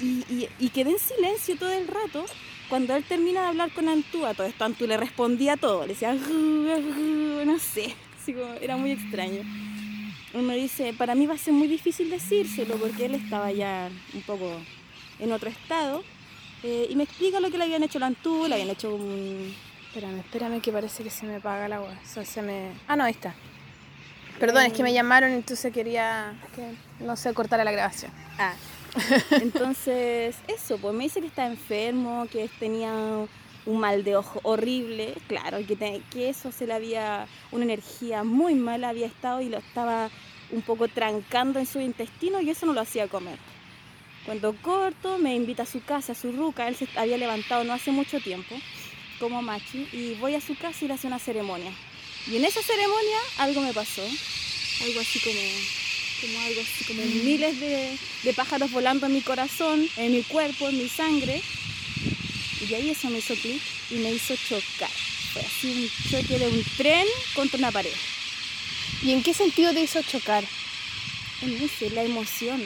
y, quedé en silencio todo el rato. Cuando él termina de hablar con Antú, a todo esto Antú le respondía todo, le decía, no sé, así como, era muy extraño. Me dice, para mí va a ser muy difícil decírselo porque él estaba ya un poco en otro estado. Eh, y me explica lo que le habían hecho a Antú, le habían hecho un... Espérame, espérame que parece que se me apaga la agua. O sea, se me... Ah, no, ahí está. Perdón, es que me llamaron y entonces quería que no se cortara la grabación. Ah. *laughs* Entonces, eso, pues me dice que está enfermo, que tenía un mal de ojo horrible, claro, que, te- que eso se le había, una energía muy mala había estado y lo estaba un poco trancando en su intestino y eso no lo hacía comer. Cuando corto, me invita a su casa, a su ruca, él se había levantado no hace mucho tiempo, como machi, y voy a su casa y le hace una ceremonia. Y en esa ceremonia algo me pasó, algo así como como algo así, como miles de, de pájaros volando en mi corazón, en mi cuerpo, en mi sangre. Y ahí eso me hizo clic y me hizo chocar. Fue así un choque de un tren contra una pared. ¿Y en qué sentido te hizo chocar? En la emoción,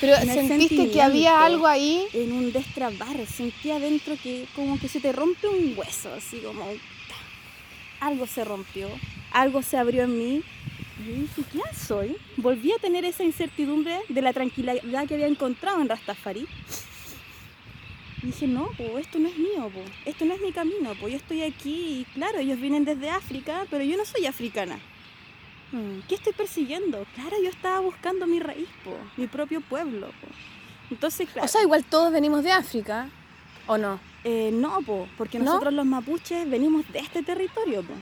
Pero sentiste que había algo ahí. en un destrabar, sentía adentro que como que se te rompe un hueso, así como algo se rompió, algo se abrió en mí. Y yo dije, ¿quién soy? Volví a tener esa incertidumbre de la tranquilidad que había encontrado en Rastafari. Y dije, no, po, esto no es mío, po, esto no es mi camino, po, yo estoy aquí y claro, ellos vienen desde África, pero yo no soy africana. Mm, ¿Qué estoy persiguiendo? Claro, yo estaba buscando mi raíz, po, mi propio pueblo. po. Entonces, claro. O sea, igual todos venimos de África. ¿O no? Eh, no, po, porque ¿No? nosotros los mapuches venimos de este territorio. Po.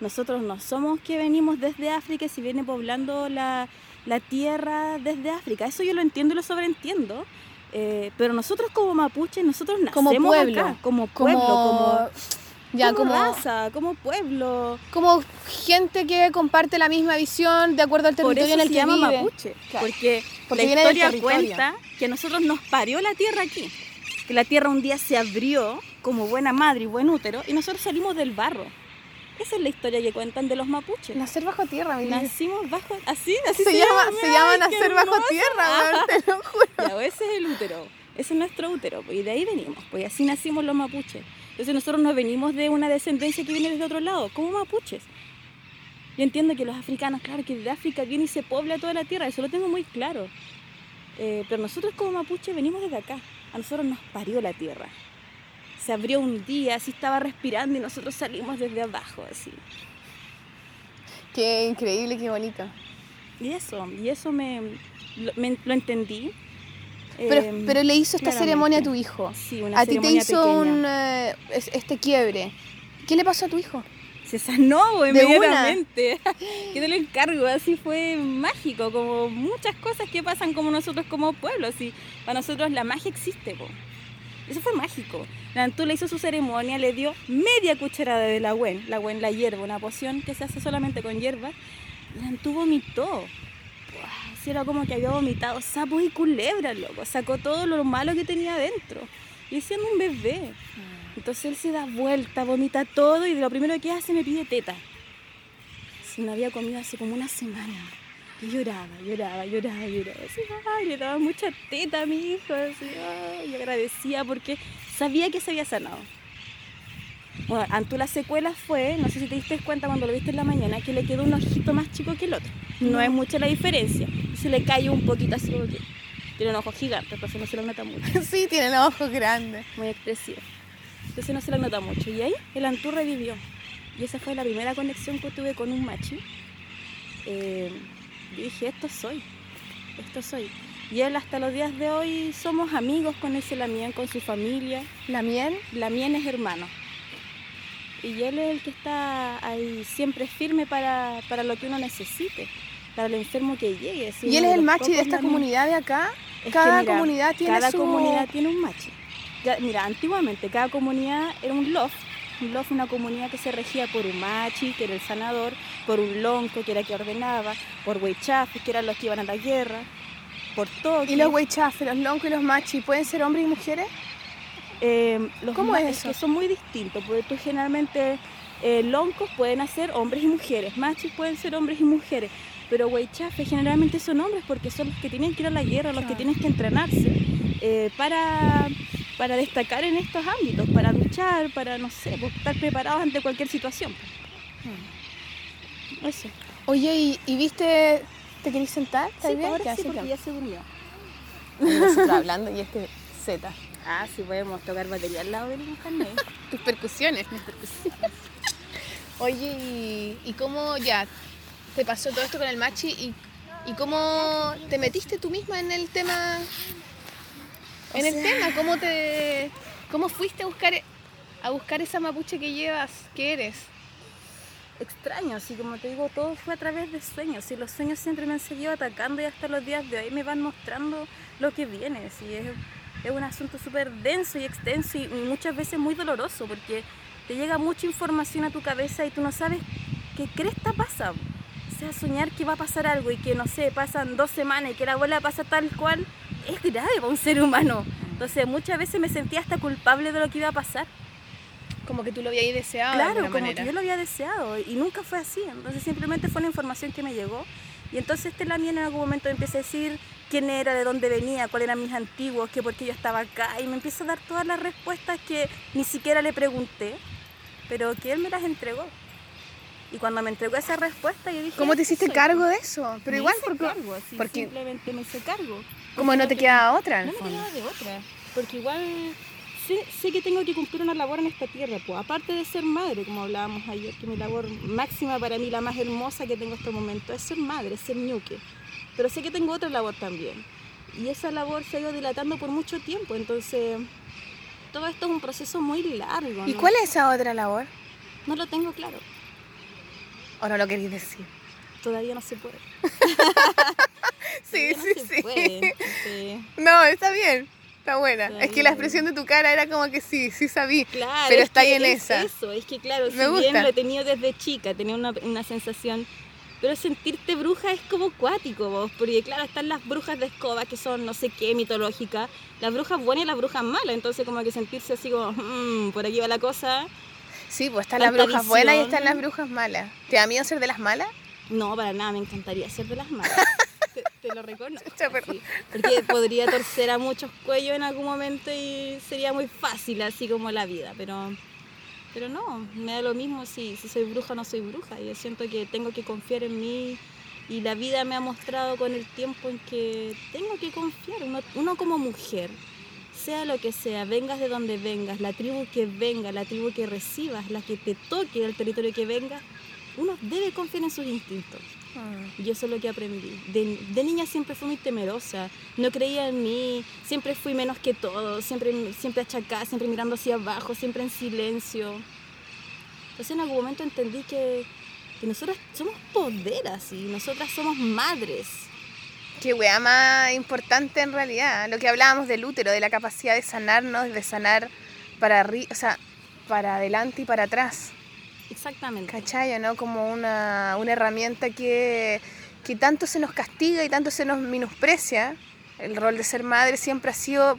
Nosotros no somos que venimos desde África y se viene poblando la, la tierra desde África. Eso yo lo entiendo y lo sobreentiendo. Eh, pero nosotros como mapuches, nosotros nacemos Como pueblo. acá, como pueblo, como... como, Ya, como como, raza, como pueblo. como gente que comparte la misma visión de acuerdo al Por territorio eso en el se que llama vive. mapuche, Claro. porque, Porque la historia cuenta que nosotros nos parió la tierra aquí, que la tierra un día se abrió como buena madre y buen útero y nosotros salimos del barro. Esa es la historia que cuentan de los mapuches. Nacer bajo tierra, mi. Nacimos bajo, así, así Se, llama, se llama Ay, qué nacer bajo hermoso. tierra, weón, te lo juro. Ya, ese es el útero. Ese es nuestro útero, pues, y de ahí venimos, pues así nacimos los mapuches. Entonces nosotros no venimos de una descendencia que viene desde otro lado, como mapuches. Yo entiendo que los africanos, claro, que de África viene y se pobla toda la tierra, eso lo tengo muy claro. Eh, pero nosotros como mapuches venimos desde acá, a nosotros nos parió la tierra. Se abrió un día, así estaba respirando y nosotros salimos desde abajo, así. Qué increíble, qué bonito. Y eso, y eso me lo, lo entendí. Pero, eh, pero, le hizo esta ceremonia a tu hijo. Sí, una A ti te hizo un, uh, este quiebre. ¿Qué le pasó a tu hijo? Se sanó inmediatamente. *laughs* que te lo encargo, así fue mágico, como muchas cosas que pasan como nosotros como pueblo. Así, para nosotros la magia existe. Po. Eso fue mágico. La Antú le hizo su ceremonia, le dio media cucharada de la wen, la wen, la hierba, una poción que se hace solamente con hierba. La Antú vomitó era como que había vomitado sapos y culebras, loco. Sacó todo lo malo que tenía adentro. Y siendo un bebé. Entonces él se da vuelta, vomita todo y lo primero que hace me pide teta. Si no había comido hace como una semana. Y lloraba, lloraba, lloraba, lloraba. Así, ay, le daba mucha teta a mi hijo. Así, ay, y agradecía porque sabía que se había sanado. Bueno, Antú la secuela fue, no sé si te diste cuenta cuando lo viste en la mañana, que le quedó un ojito más chico que el otro. No, es mucha la diferencia. Se le cayó un poquito así como que tiene un ojo gigante, entonces no se lo nota mucho. *laughs* sí, tiene los ojos grandes. Muy expresivo. Entonces no se lo nota mucho. Y ahí el Antú revivió. Y esa fue la primera conexión que tuve con un machi. Eh, dije, esto soy. Esto soy. Y él hasta los días de hoy somos amigos con ese Lamien, con su familia. ¿Lamien? Lamien es hermano y él es el que está ahí siempre firme para, lo que uno necesite, para el enfermo que llegue. ¿Y él es el machi de esta comunidad de acá? cada comunidad tiene cada comunidad tiene un machi. mira, antiguamente cada comunidad era un loft, un loft una comunidad que se regía por un machi, que era el sanador, por un lonco, que era el que ordenaba, por weichafes, que eran los que iban a la guerra, por todo. ¿Y los weichafes, los loncos y los machi pueden ser hombres y mujeres? Eh, los ¿Cómo es Que son muy distintos, porque tú generalmente eh, loncos pueden hacer hombres y mujeres, machos pueden ser hombres y mujeres, pero weichafes generalmente son hombres porque son los que tienen que ir a la guerra, los que tienen que entrenarse eh, para, para destacar en estos ámbitos, para luchar, para, no sé, pues, estar preparados ante cualquier situación. Hmm. Eso. Oye, ¿y, viste, te querés sentar? Sí, bien? ahora sí, porque ya se durmió. Nosotros hablando y este Z. Ah, sí, podemos tocar batería al lado del internet. *laughs* Tus percusiones. Mis percusiones. Oye, ¿y, cómo ya te pasó todo esto con el machi y, y cómo te metiste tú misma en el tema? En el tema, ¿cómo te cómo fuiste a buscar a buscar esa mapuche que llevas, que eres? extraño, así como te digo, todo fue a través de sueños y los sueños siempre me han seguido atacando y hasta los días de hoy me van mostrando lo que viene, es es un asunto súper denso y extenso y muchas veces muy doloroso porque te llega mucha información a tu cabeza y tú no sabes qué cresta pasa. O sea, soñar que va a pasar algo y que, no sé, pasan dos semanas y que la abuela pasa tal cual, es grave para un ser humano. Entonces muchas veces me sentía hasta culpable de lo que iba a pasar. Como que tú lo habías deseado. Claro, como que yo lo había deseado y nunca fue así. Entonces simplemente fue una información que me llegó. Y entonces este Lamien en algún momento empieza a decir, quién era, de dónde venía, cuáles eran mis antiguos, que por qué yo estaba acá. Y me empieza a dar todas las respuestas que ni siquiera le pregunté, pero que él me las entregó. Y cuando me entregó esa respuesta, yo dije... ¿Cómo te hiciste cargo de eso? Pero igual porque, cargo, porque... Simplemente me hice cargo. Como no te queda otra, No me queda de otra. Porque igual sé, sé, que tengo que cumplir una labor en esta tierra. Pues. Aparte de ser madre, como hablábamos ayer, que mi labor máxima para mí, la más hermosa que tengo en este momento, es ser madre, ser ñuque pero sé que tengo otra labor también. Y esa labor se ha ido dilatando por mucho tiempo, entonces todo esto es un proceso muy largo. ¿Y cuál es esa otra labor? No lo tengo claro. ¿O no lo queréis decir? Todavía no se puede. *laughs* sí, sí, sí. No, está bien. Está buena. Es que la expresión de tu cara era como que sí, sí sabí. Claro, pero está ahí en esa. Eso, es que claro, Me si gusta. bien lo he tenido desde chica, tenía una, una sensación pero sentirte bruja es como cuático, vos, porque claro, están las brujas de escoba que son no sé qué, mitológicas, las brujas buenas y las brujas malas, entonces como que sentirse así como, mmm, por aquí va la cosa. Sí, pues están las brujas buenas y están las brujas malas. ¿Te da miedo ser de las malas? No, para nada, me encantaría ser de las malas. *laughs* te, te lo reconozco. porque podría torcer a muchos cuellos en algún momento y sería muy fácil, así como la vida, pero, pero no, me da lo mismo si, si soy bruja o no soy bruja. Yo siento que tengo que confiar en mí y la vida me ha mostrado con el tiempo en que tengo que confiar. Uno, como mujer, sea lo que sea, vengas de donde vengas, la tribu que venga, la tribu que recibas, la que te toque del territorio que venga, uno debe confiar en sus instintos. Mm. Y eso es lo que aprendí. De, niña siempre fui muy temerosa, no creía en mí, siempre fui menos que todo, siempre, siempre achacada, siempre mirando hacia abajo, siempre en silencio. Entonces en algún momento entendí que que nosotras somos poderas y nosotras somos madres. Qué weá más importante en realidad. Lo que hablábamos del útero, de la capacidad de sanarnos, de sanar para para adelante y para atrás. Exactamente. ¿Cachai? ¿no? Como una, una herramienta que, que tanto se nos castiga y tanto se nos menosprecia. El rol de ser madre siempre ha sido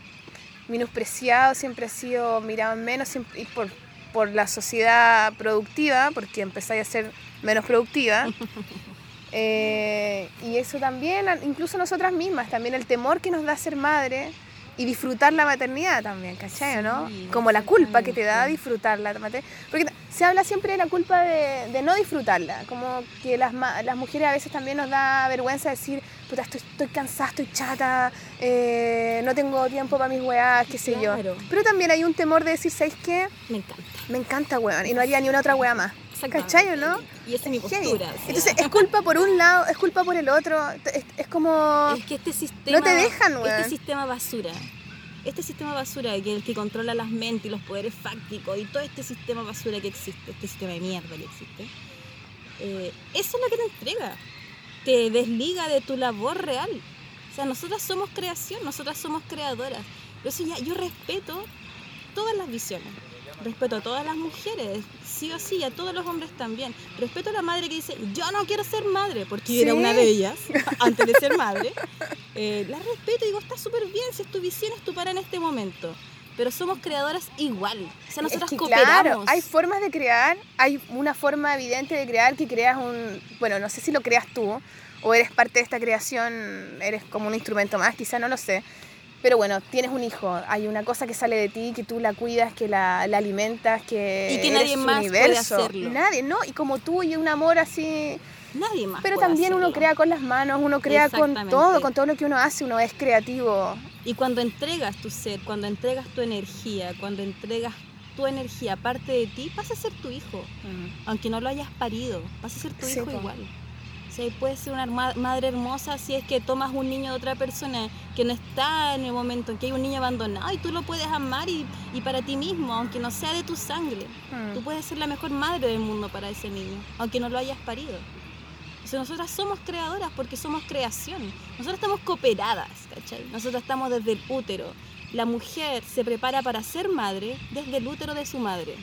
menospreciado, siempre ha sido mirado en menos y por, por la sociedad productiva, porque empezáis a ser menos productiva. *laughs* Eh, y eso también, incluso nosotras mismas, también el temor que nos da ser madre y disfrutar la maternidad también, ¿cachai? ¿no? Como la culpa que te da disfrutar la maternidad. Porque se habla siempre de la culpa de, no disfrutarla, como que las, las, mujeres a veces también nos da vergüenza decir, puta, estoy, estoy cansada, estoy chata, eh, no tengo tiempo para mis weás, qué sé yo. Pero también hay un temor de decir, ¿sabes qué? Me encanta. Me encanta, weón, y no haría ni una otra wea más. ¿Cachai o no? Y esa es mi postura. Entonces, es culpa por un lado, es culpa por el otro. Es, como. Es que este sistema. No te dejan, weón. Este sistema basura. Este sistema basura, que el que controla las mentes y los poderes fácticos y todo este sistema basura que existe, este sistema de mierda que existe, eh, eso es lo que te entrega. Te desliga de tu labor real. O sea, nosotras somos creación, nosotras somos creadoras. Por eso ya yo respeto todas las visiones respeto a todas las mujeres, sí o sí, a todos los hombres también. Respeto a la madre que dice, yo no quiero ser madre, porque era una de ellas *laughs* antes de ser madre. Eh, la respeto y digo, está súper bien, si es tu visión, es tu para en este momento. Pero somos creadoras igual. O sea, nosotras cooperamos. Claro, hay formas de crear, hay una forma evidente de crear que creas un. Bueno, no sé si lo creas tú o eres parte de esta creación, eres como un instrumento más, quizá no lo sé pero bueno, tienes un hijo, hay una cosa que sale de ti, que tú la cuidas, que la, alimentas, que y que nadie más universo. puede hacerlo. Nadie, ¿no? Y como tú y un amor así. Nadie más. Pero también uno crea con las manos, uno crea con todo, con todo lo que uno hace, uno es creativo. Y cuando entregas tu ser, cuando entregas tu energía, cuando entregas tu energía parte de ti, vas a ser tu hijo. Aunque no lo hayas parido, vas a ser tu hijo igual. ¿Cachai? Puedes ser una madre hermosa si es que tomas un niño de otra persona que no está en el momento en que hay un niño abandonado y tú lo puedes amar y, para ti mismo, aunque no sea de tu sangre. Hmm. Tú puedes ser la mejor madre del mundo para ese niño, aunque no lo hayas parido. O nosotras somos creadoras porque somos creación. Nosotras estamos cooperadas, ¿cachai? Nosotras estamos desde el útero. La mujer se prepara para ser madre desde el útero de su madre.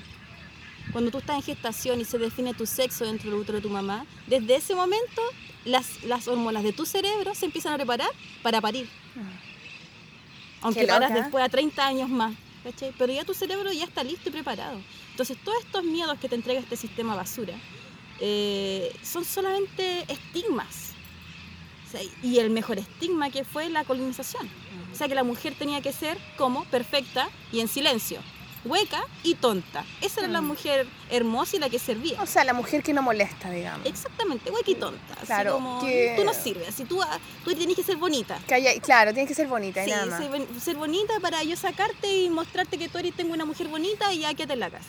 Cuando tú estás en gestación y se define tu sexo dentro del útero de tu mamá, desde ese momento las, las hormonas de tu cerebro se empiezan a preparar para parir. Aunque paras después a 30 años más. Pero ya tu cerebro ya está listo y preparado. Entonces todos estos miedos que te entrega este sistema basura eh, son solamente estigmas. y el mejor estigma que fue la colonización. O sea que la mujer tenía que ser como perfecta y en silencio hueca y tonta. Esa era la mm. mujer hermosa y la que servía. O sea, la mujer que no molesta, digamos. Exactamente, hueca y tonta. Claro, como, tú no sirves, así tú, ah, tú tienes que ser bonita. claro, tienes que ser bonita sí, nada más. Ser, bonita para yo sacarte y mostrarte que tú eres tengo una mujer bonita y ya quédate en la casa.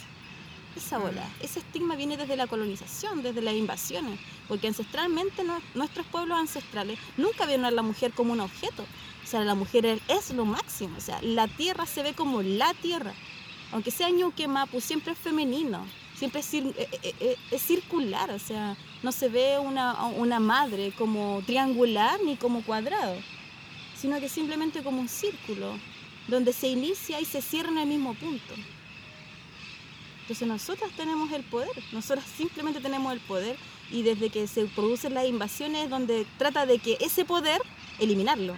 Esa mm. bola, ese estigma viene desde la colonización, desde las invasiones, porque ancestralmente nuestros pueblos ancestrales nunca vieron a la mujer como un objeto. O sea, la mujer es lo máximo, o sea, la tierra se ve como la tierra aunque sea ñuque mapu, siempre es femenino, siempre es, eh, eh, eh, es, circular, o sea, no se ve una, una, madre como triangular ni como cuadrado, sino que simplemente como un círculo, donde se inicia y se cierra en el mismo punto. Entonces nosotras tenemos el poder, nosotras simplemente tenemos el poder y desde que se producen las invasiones es donde trata de que ese poder eliminarlo.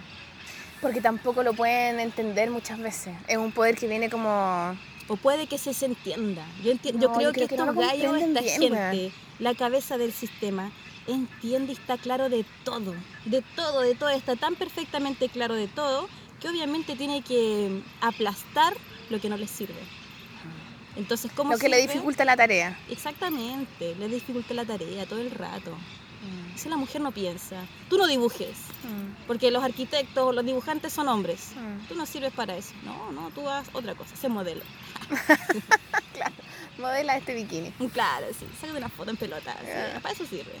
Porque tampoco lo pueden entender muchas veces. Es un poder que viene como O puede que se, se entienda. Yo, yo creo que, estos gallos, esta gente, la cabeza del sistema, entiende y está claro de todo, de todo, de todo, está tan perfectamente claro de todo que obviamente tiene que aplastar lo que no le sirve. Entonces, ¿cómo Lo que le dificulta la tarea. Exactamente, le dificulta la tarea todo el rato. Mm. Si la mujer no piensa, tú no dibujes, mm. porque los arquitectos o los dibujantes son hombres. Mm. Tú no sirves para eso. No, no, tú haces otra cosa, sé modelo. *laughs* claro, modela este bikini. Claro, sí, sácate una foto en pelota, para eso sirve.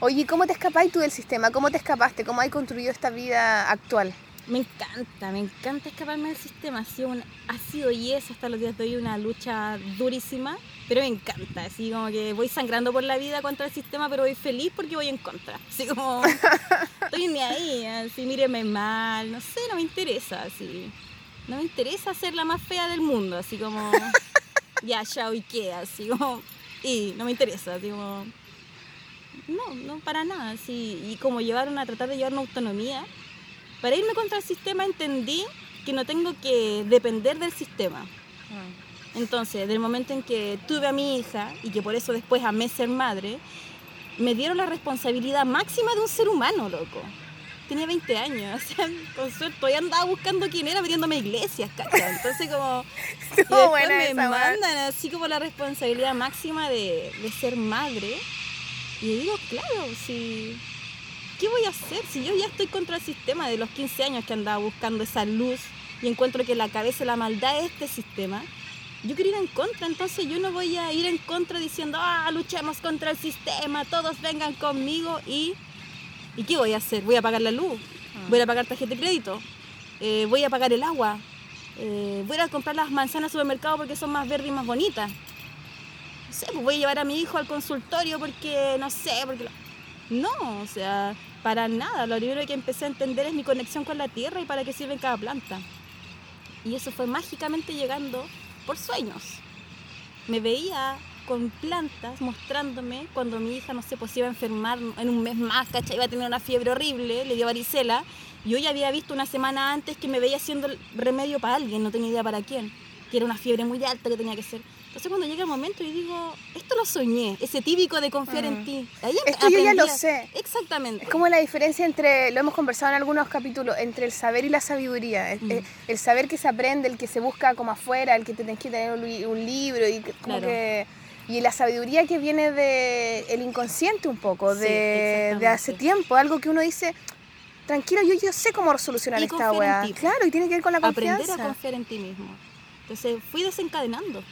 Oye, ¿cómo te escapáis tú del sistema? ¿Cómo te escapaste? ¿Cómo has construido esta vida actual? Me encanta, me encanta escaparme del sistema. Ha sido, ha sido y es hasta los días de hoy una lucha durísima, pero me encanta. Así como que voy sangrando por la vida contra el sistema, pero voy feliz porque voy en contra. Así como *laughs* estoy ni ahí, así míreme mal, no sé, no me interesa, así. No me interesa ser la más fea del mundo, así como *laughs* ya, chao y qué, así como. Y no me interesa, así como no, no para nada. Sí. Y como llevaron a tratar de llevar una autonomía, para irme contra el sistema entendí que no tengo que depender del sistema. Ah. Entonces, del momento en que tuve a mi hija y que por eso después amé ser madre, me dieron la responsabilidad máxima de un ser humano, loco. Tenía 20 años, *laughs* o sea, con suerte, todavía andaba buscando quién era metiéndome iglesias, ¿cachai? Entonces como... *laughs* me mandan así como la responsabilidad máxima de, de ser madre y digo, claro, si... ¿Qué voy a hacer si yo ya estoy contra el sistema de los 15 años que andaba buscando esa luz y encuentro que la cabeza la maldad es este sistema? Yo quiero ir en contra, entonces yo no voy a ir en contra diciendo, ah, luchemos contra el sistema, todos vengan conmigo y... ¿Y qué voy a hacer? ¿Voy a pagar la luz? Ah. ¿Voy a pagar tarjeta de crédito? Eh, ¿Voy a pagar el agua? Eh, ¿Voy a comprar las manzanas al supermercado porque son más verdes y más bonitas? sé, pues voy a llevar a mi hijo al consultorio porque, no sé, porque... No, o sea, para nada. Lo primero que empecé a entender es mi conexión con la tierra y para qué sirve cada planta. Y eso fue mágicamente llegando por sueños. Me veía con plantas mostrándome cuando mi hija, no sé, pues iba a enfermar en un mes más, ¿cachai? Iba a tener una fiebre horrible, le dio varicela. Yo ya había visto una semana antes que me veía haciendo remedio para alguien, no tenía idea para quién. Que era una fiebre muy alta que tenía que ser. Entonces cuando llega el momento y digo, esto lo soñé, ese típico de confiar en mm. ti. Ahí esto yo ya lo sé. Exactamente. Es como la diferencia entre, lo hemos conversado en algunos capítulos, entre el saber y la sabiduría. Mm. El, saber que se aprende, el que se busca como afuera, el que tienes que tener un, libro y como que... Y la sabiduría que viene del el inconsciente un poco, de, de, hace tiempo, algo que uno dice, tranquilo, yo, yo sé cómo solucionar esta weá. Claro, y tiene que ver con la confianza. Aprender a confiar en ti mismo. Entonces fui desencadenando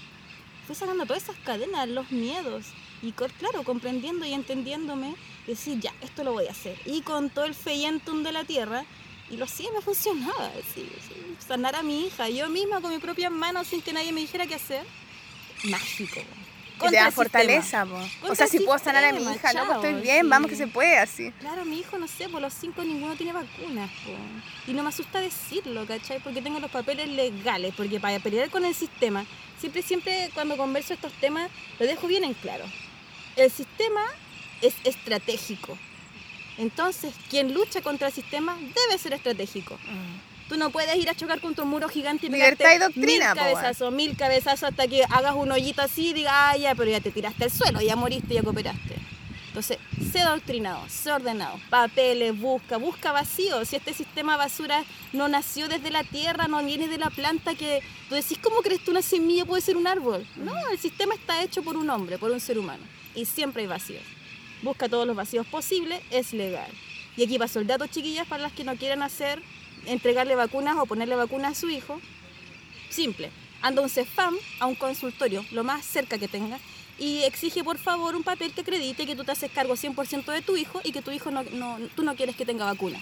fui sacando todas esas cadenas, los miedos. Y claro, comprendiendo y entendiéndome, decir, ya, esto lo voy a hacer. Y con todo el feyentum de la tierra, y lo hacía, me funcionaba. Sanar a mi hija, yo misma con mis propias manos, sin que nadie me dijera qué hacer. Mágico. Y te da fortaleza, O sea, si puedo sanar a mi hija, no, pues estoy bien, vamos que se puede así. Claro, mi hijo, no sé, por los cinco ninguno tiene vacunas, Y no me asusta decirlo, ¿cachai? Porque tengo los papeles legales, porque para pelear con el sistema, siempre, siempre cuando converso estos temas, lo dejo bien en claro. El sistema es estratégico. Entonces, quien lucha contra el sistema debe ser estratégico. Mm. Tú no puedes ir a chocar contra un muro gigante y Libertad y doctrina, mil cabezazos, mil cabezazos hasta que hagas un hoyito así y digas, ah, ya, pero ya te tiraste al suelo, ya moriste, ya cooperaste. Entonces, sé doctrinado, sé ordenado, papeles, busca, busca vacío. Si este sistema basura no nació desde la tierra, no viene de la planta que tú decís, ¿cómo crees que una semilla puede ser un árbol? No, el sistema está hecho por un hombre, por un ser humano. Y siempre hay vacíos. Busca todos los vacíos posibles, es legal. Y aquí pasó el dato, chiquillas, para las que no quieran hacer entregarle vacunas o ponerle vacunas a su hijo. Simple. Anda un CEFAM a un consultorio, lo más cerca que tenga, y exige por favor un papel que acredite que tú te haces cargo 100% de tu hijo y que tu hijo no, no, tú no quieres que tenga vacuna.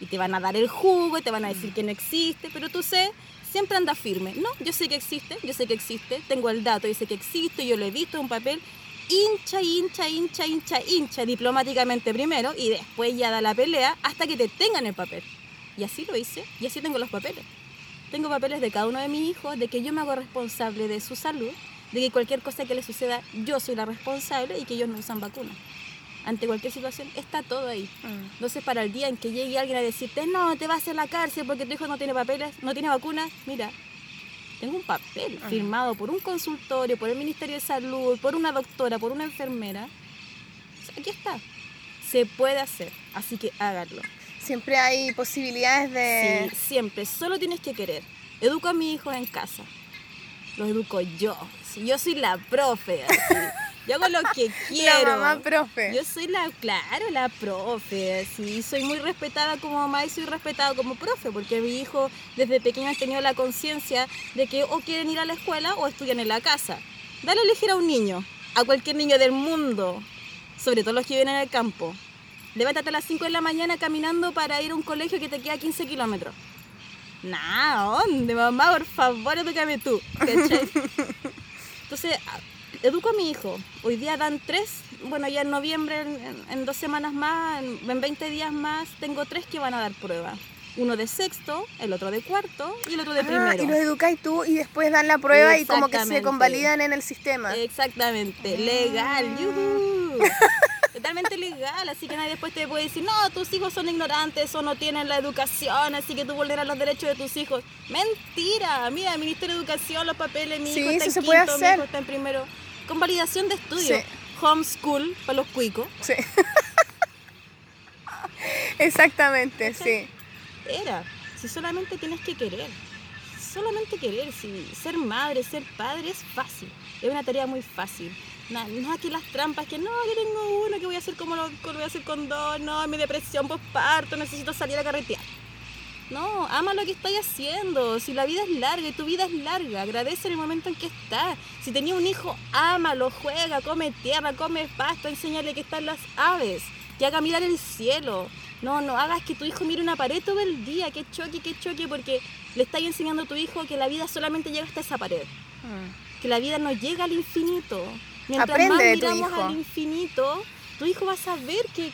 Y te van a dar el jugo y te van a decir que no existe, pero tú sé, siempre anda firme. No, yo sé que existe, yo sé que existe, tengo el dato, yo sé que existe, yo lo he visto en un papel. Hincha, hincha, hincha, hincha, hincha diplomáticamente primero y después ya da la pelea hasta que te tengan el papel. Y así lo hice, y así tengo los papeles. Tengo papeles de cada uno de mis hijos, de que yo me hago responsable de su salud, de que cualquier cosa que le suceda, yo soy la responsable y que ellos no usan vacunas. Ante cualquier situación, está todo ahí. Mm. Entonces, para el día en que llegue alguien a decirte, no, te vas a la cárcel porque tu hijo no tiene papeles, no tiene vacunas, mira, Tengo un papel firmado por un consultorio, por el Ministerio de Salud, por una doctora, por una enfermera. aquí está. Se puede hacer, así que háganlo. Siempre hay posibilidades de... Sí, siempre. Solo tienes que querer. Educo a mi hijo en casa. Lo educo yo. Yo soy la profe. Yo hago lo que *laughs* quiero. La mamá profe. Yo soy la, claro, la profe. Sí, soy muy respetada como mamá y soy respetada como profe, porque mi hijo desde pequeño ha tenido la conciencia de que o quieren ir a la escuela o estudian en la casa. Dale a elegir a un niño, a cualquier niño del mundo, sobre todo los que viven en el campo. Levántate a las 5 de la mañana caminando para ir a un colegio que te queda 15 kilómetros. Nah, ¿dónde, mamá? Por favor, edúcame tú. *laughs* Entonces, educo a mi hijo. Hoy día dan tres, bueno, ya en noviembre, en, dos semanas más, en, 20 días más, tengo tres que van a dar prueba. Uno de sexto, el otro de cuarto y el otro de ah, primero. Y los educáis tú y después dan la prueba y como que se convalidan en el sistema. Exactamente, legal. *laughs* Totalmente legal, así que nadie después te puede decir, no, tus hijos son ignorantes o no tienen la educación, así que tú vulneras los derechos de tus hijos. Mentira, mira, el Ministerio de Educación, los papeles, mi hijo está en quinto, mi hijo está en primero con validación de estudio. Homeschool para los cuicos. Sí. *laughs* Exactamente, sí. Era. Si solamente tienes que querer. Solamente querer. Si ser madre, ser padre es fácil. Es una tarea muy fácil. No, no que las trampas, que no, que tengo uno, que voy a hacer como lo, voy a hacer con dos, no, mi depresión postparto, necesito salir a carretear. No, ama lo que estás haciendo. Si la vida es larga y tu vida es larga, agradece el momento en que estás. Si tenía un hijo, ámalo, juega, come tierra, come pasto, enséñale que están las aves, que haga mirar el cielo. No, no hagas que tu hijo mire una pared todo el día, que choque, que choque, porque le estás enseñando a tu hijo que la vida solamente llega hasta esa pared. Mm. Que la vida no llega al infinito. Mientras más miramos al infinito, tu hijo va a saber que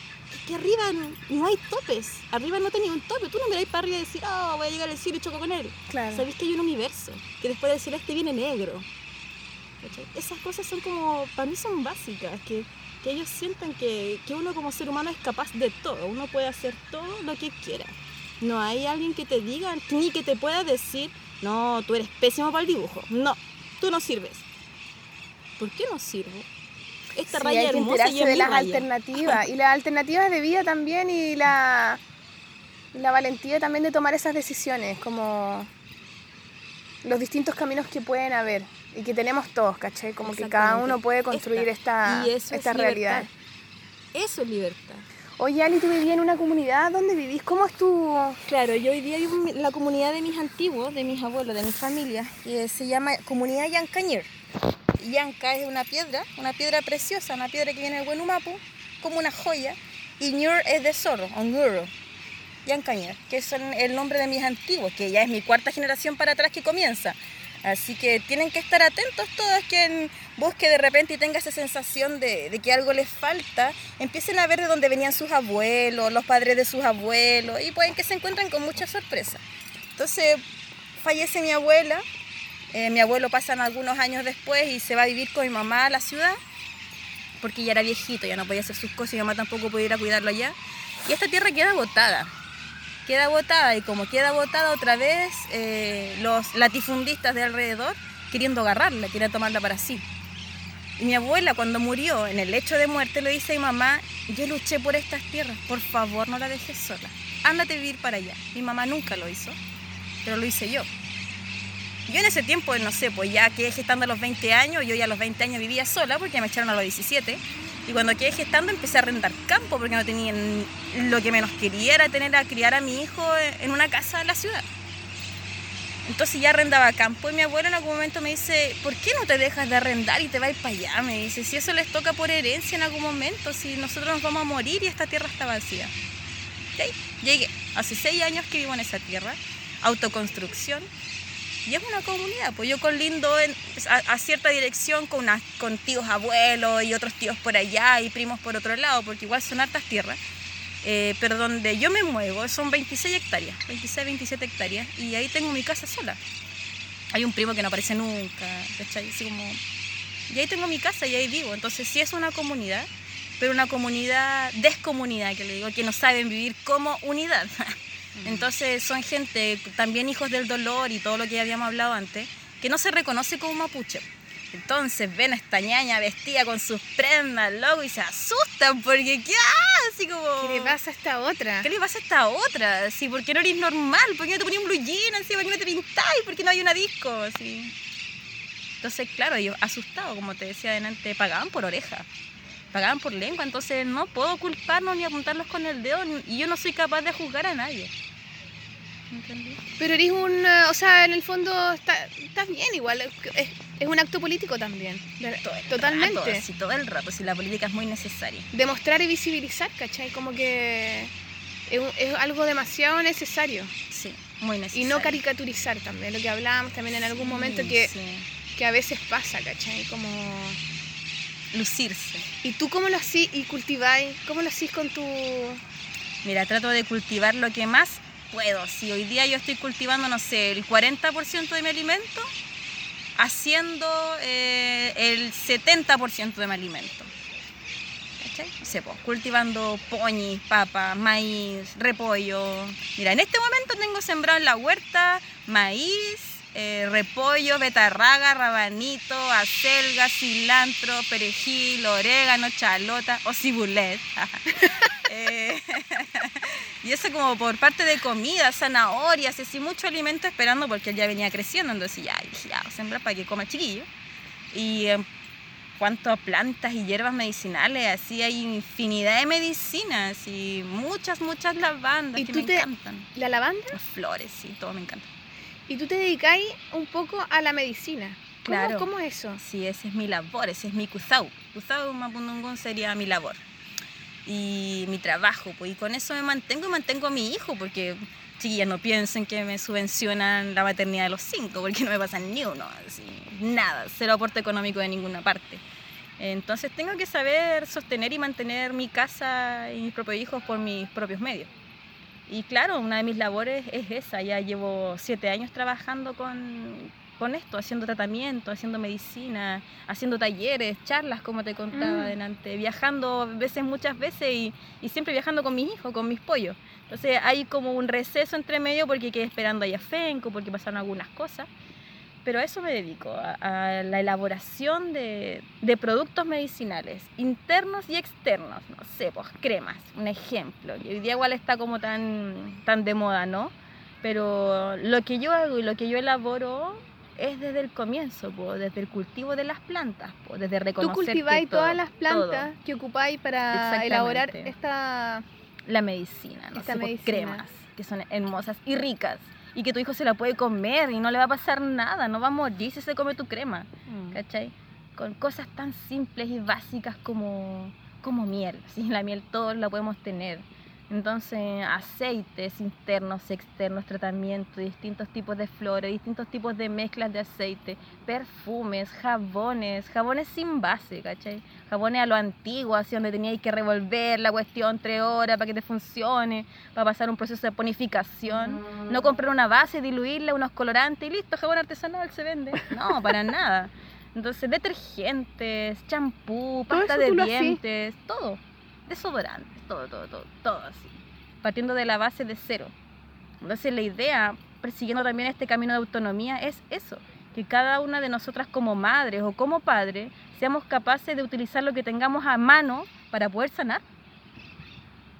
que arriba no, hay topes. Arriba no tenía un tope. Tú no miráis para arriba y decir, oh, voy a llegar al cielo y choco con él. Claro. Sabéis que hay un universo, que después del celeste viene negro. Esas cosas son como, para mí son básicas, que, que ellos sientan que, que, uno como ser humano es capaz de todo, uno puede hacer todo lo que quiera. No hay alguien que te diga, ni que te pueda decir, no, tú eres pésimo para el dibujo. No, tú no sirves. ¿Por qué no sirvo? esta raya hay hermosa y de las alternativas y las alternativas de vida también y la la valentía también de tomar esas decisiones como los distintos caminos que pueden haber y que tenemos todos, ¿cachai? Como que cada uno puede construir esta, esta realidad. Eso es libertad. Oye, Ali, tú vivías en una comunidad, ¿dónde vivís? ¿Cómo es tu...? Claro, yo hoy día vivo en la comunidad de mis antiguos, de mis abuelos, de mi familia, que se llama Comunidad Yancañer. Yanka es una piedra, una piedra preciosa, una piedra que viene del Huenumapu, como una joya, y Ñur es de zorro, o Ñuro, que es el nombre de mis antiguos, que ya es mi cuarta generación para atrás que comienza. Así que tienen que estar atentos todos quien busque de repente y tenga esa sensación de, de, que algo les falta, empiecen a ver de dónde venían sus abuelos, los padres de sus abuelos, y pueden que se encuentren con mucha sorpresa. Entonces, fallece mi abuela, eh, mi abuelo pasa algunos años después y se va a vivir con mi mamá a la ciudad, porque ya era viejito, ya no podía hacer sus cosas y mi mamá tampoco podía ir a cuidarlo allá. Y esta tierra queda botada, queda botada y como queda botada otra vez, eh, los latifundistas de alrededor queriendo agarrarla, queriendo tomarla para sí. Y mi abuela cuando murió en el lecho de muerte le dice a mi mamá, yo luché por estas tierras, por favor no la dejes sola, ándate a vivir para allá. Mi mamá nunca lo hizo, pero lo hice yo. Yo en ese tiempo, no sé, pues ya quedé gestando a los 20 años, yo ya a los 20 años vivía sola porque me echaron a los 17. Y cuando quedé gestando empecé a arrendar campo porque no tenía lo que menos quería era tener a criar a mi hijo en una casa en la ciudad. Entonces ya arrendaba campo y mi abuelo en algún momento me dice, ¿por qué no te dejas de arrendar y te vas para allá? Me dice, si eso les toca por herencia en algún momento, si nosotros nos vamos a morir y esta tierra está vacía. Llegué, hace seis años que vivo en esa tierra, autoconstrucción, y es una comunidad, pues yo con Lindo en, a, cierta dirección con, con tíos abuelos y otros tíos por allá y primos por otro lado, porque igual son hartas tierras. Eh, pero donde yo me muevo son 26 hectáreas, 26, 27 hectáreas, y ahí tengo mi casa sola. Hay un primo que no aparece nunca. Así como... Y ahí tengo mi casa y ahí vivo. Entonces sí es una comunidad, pero una comunidad, descomunidad, que le digo, que no saben vivir como unidad. *laughs* Entonces son gente, también hijos del dolor y todo lo que ya habíamos hablado antes, que no se reconoce como mapuche. Entonces ven a esta ñaña vestida con sus prendas, loco, y se asustan porque ¿qué? Así como... ¿Qué le pasa a esta otra? ¿Qué le pasa a esta otra? Sí, ¿Por qué no eres normal? ¿Por qué no te ponías un blue jean? Así? ¿Por qué no te pintáis? ¿Por qué no hay una disco? Así. Entonces, claro, yo asustado, como te decía adelante, pagaban por oreja, pagaban por lengua, entonces no puedo culparlos ni apuntarlos con el dedo, y yo no soy capaz de juzgar a nadie. Pero eres un, o sea, en el fondo estás bien igual, es, es, un acto político también, totalmente. sí, todo el rato, si la política es muy necesaria. Demostrar y visibilizar, ¿cachai? Como que es, es algo demasiado necesario. Sí, muy necesario. Y no caricaturizar también, lo que hablábamos también en algún momento que, que a veces pasa, ¿cachai? Como lucirse. ¿Y tú cómo lo hacís y cultiváis? ¿Cómo lo hacís con tu...? Mira, trato de cultivar lo que más puedo. Si hoy día yo estoy cultivando, no sé, el 40% de mi alimento, haciendo eh, el 70% de mi alimento. ¿Cachai? No cultivando poñis, papa, maíz, repollo. Mira, en este momento tengo sembrado en la huerta maíz, eh, repollo, betarraga, rabanito, acelga, cilantro, perejil, orégano, chalota o cibulet. *laughs* Eh, *laughs* y eso como por parte de comida, zanahorias, así mucho alimento esperando porque él ya venía creciendo, entonces ya, ya, sembra para que coma el chiquillo. Y en cuanto a plantas y hierbas medicinales, así hay infinidad de medicinas y muchas, muchas lavandas que me encantan. ¿La lavanda? Las flores, sí, todo me encanta. Y tú te dedicáis un poco a la medicina. ¿Cómo, claro. ¿Cómo es eso? Sí, ese es mi labor, ese es mi kusau. Kusau Mapundungun sería mi labor y mi trabajo. Pues, y con eso me mantengo y mantengo a mi hijo, porque chiquillas no piensen que me subvencionan la maternidad de los cinco, porque no me pasan ni uno, así, nada, cero aporte económico de ninguna parte. Entonces tengo que saber sostener y mantener mi casa y mis propios hijos por mis propios medios. Y claro, una de mis labores es esa. Ya llevo siete años trabajando con, con esto, haciendo tratamiento, haciendo medicina, haciendo talleres, charlas, como te contaba mm. adelante, viajando veces, muchas veces y, y, siempre viajando con mis hijos, con mis pollos. Entonces hay como un receso entre medio porque quedé esperando a FENCO, porque pasaron algunas cosas pero a eso me dedico, a, la elaboración de, de, productos medicinales, internos y externos, no sé, pues cremas, un ejemplo, que hoy día igual está como tan, tan de moda, ¿no? Pero lo que yo hago y lo que yo elaboro es desde el comienzo, desde el cultivo de las plantas, pues, desde reconocer ¿Tú cultiváis todas las plantas que ocupáis para elaborar esta... La medicina, ¿no? Esta medicina. cremas, que son hermosas y ricas y que tu hijo se la puede comer y no le va a pasar nada, no va a morir si se come tu crema, mm. ¿cachai? Con cosas tan simples y básicas como, como miel, *laughs* ¿sí? la miel todos la podemos tener entonces, aceites internos, externos, tratamientos, distintos tipos de flores, distintos tipos de mezclas de aceite, perfumes, jabones, jabones sin base, ¿cachai? Jabones a lo antiguo, así donde teníais que revolver la cuestión tres horas para que te funcione, para pasar un proceso de ponificación. No comprar una base, diluirla, unos colorantes y listo, jabón artesanal se vende. *laughs* No, para nada. Entonces, detergentes, champú, pasta de dientes, todo desodorantes, todo, todo, todo, todo así. Partiendo de la base de cero. Entonces la idea, persiguiendo también este camino de autonomía, es eso, que cada una de nosotras como madres o como padres seamos capaces de utilizar lo que tengamos a mano para poder sanar.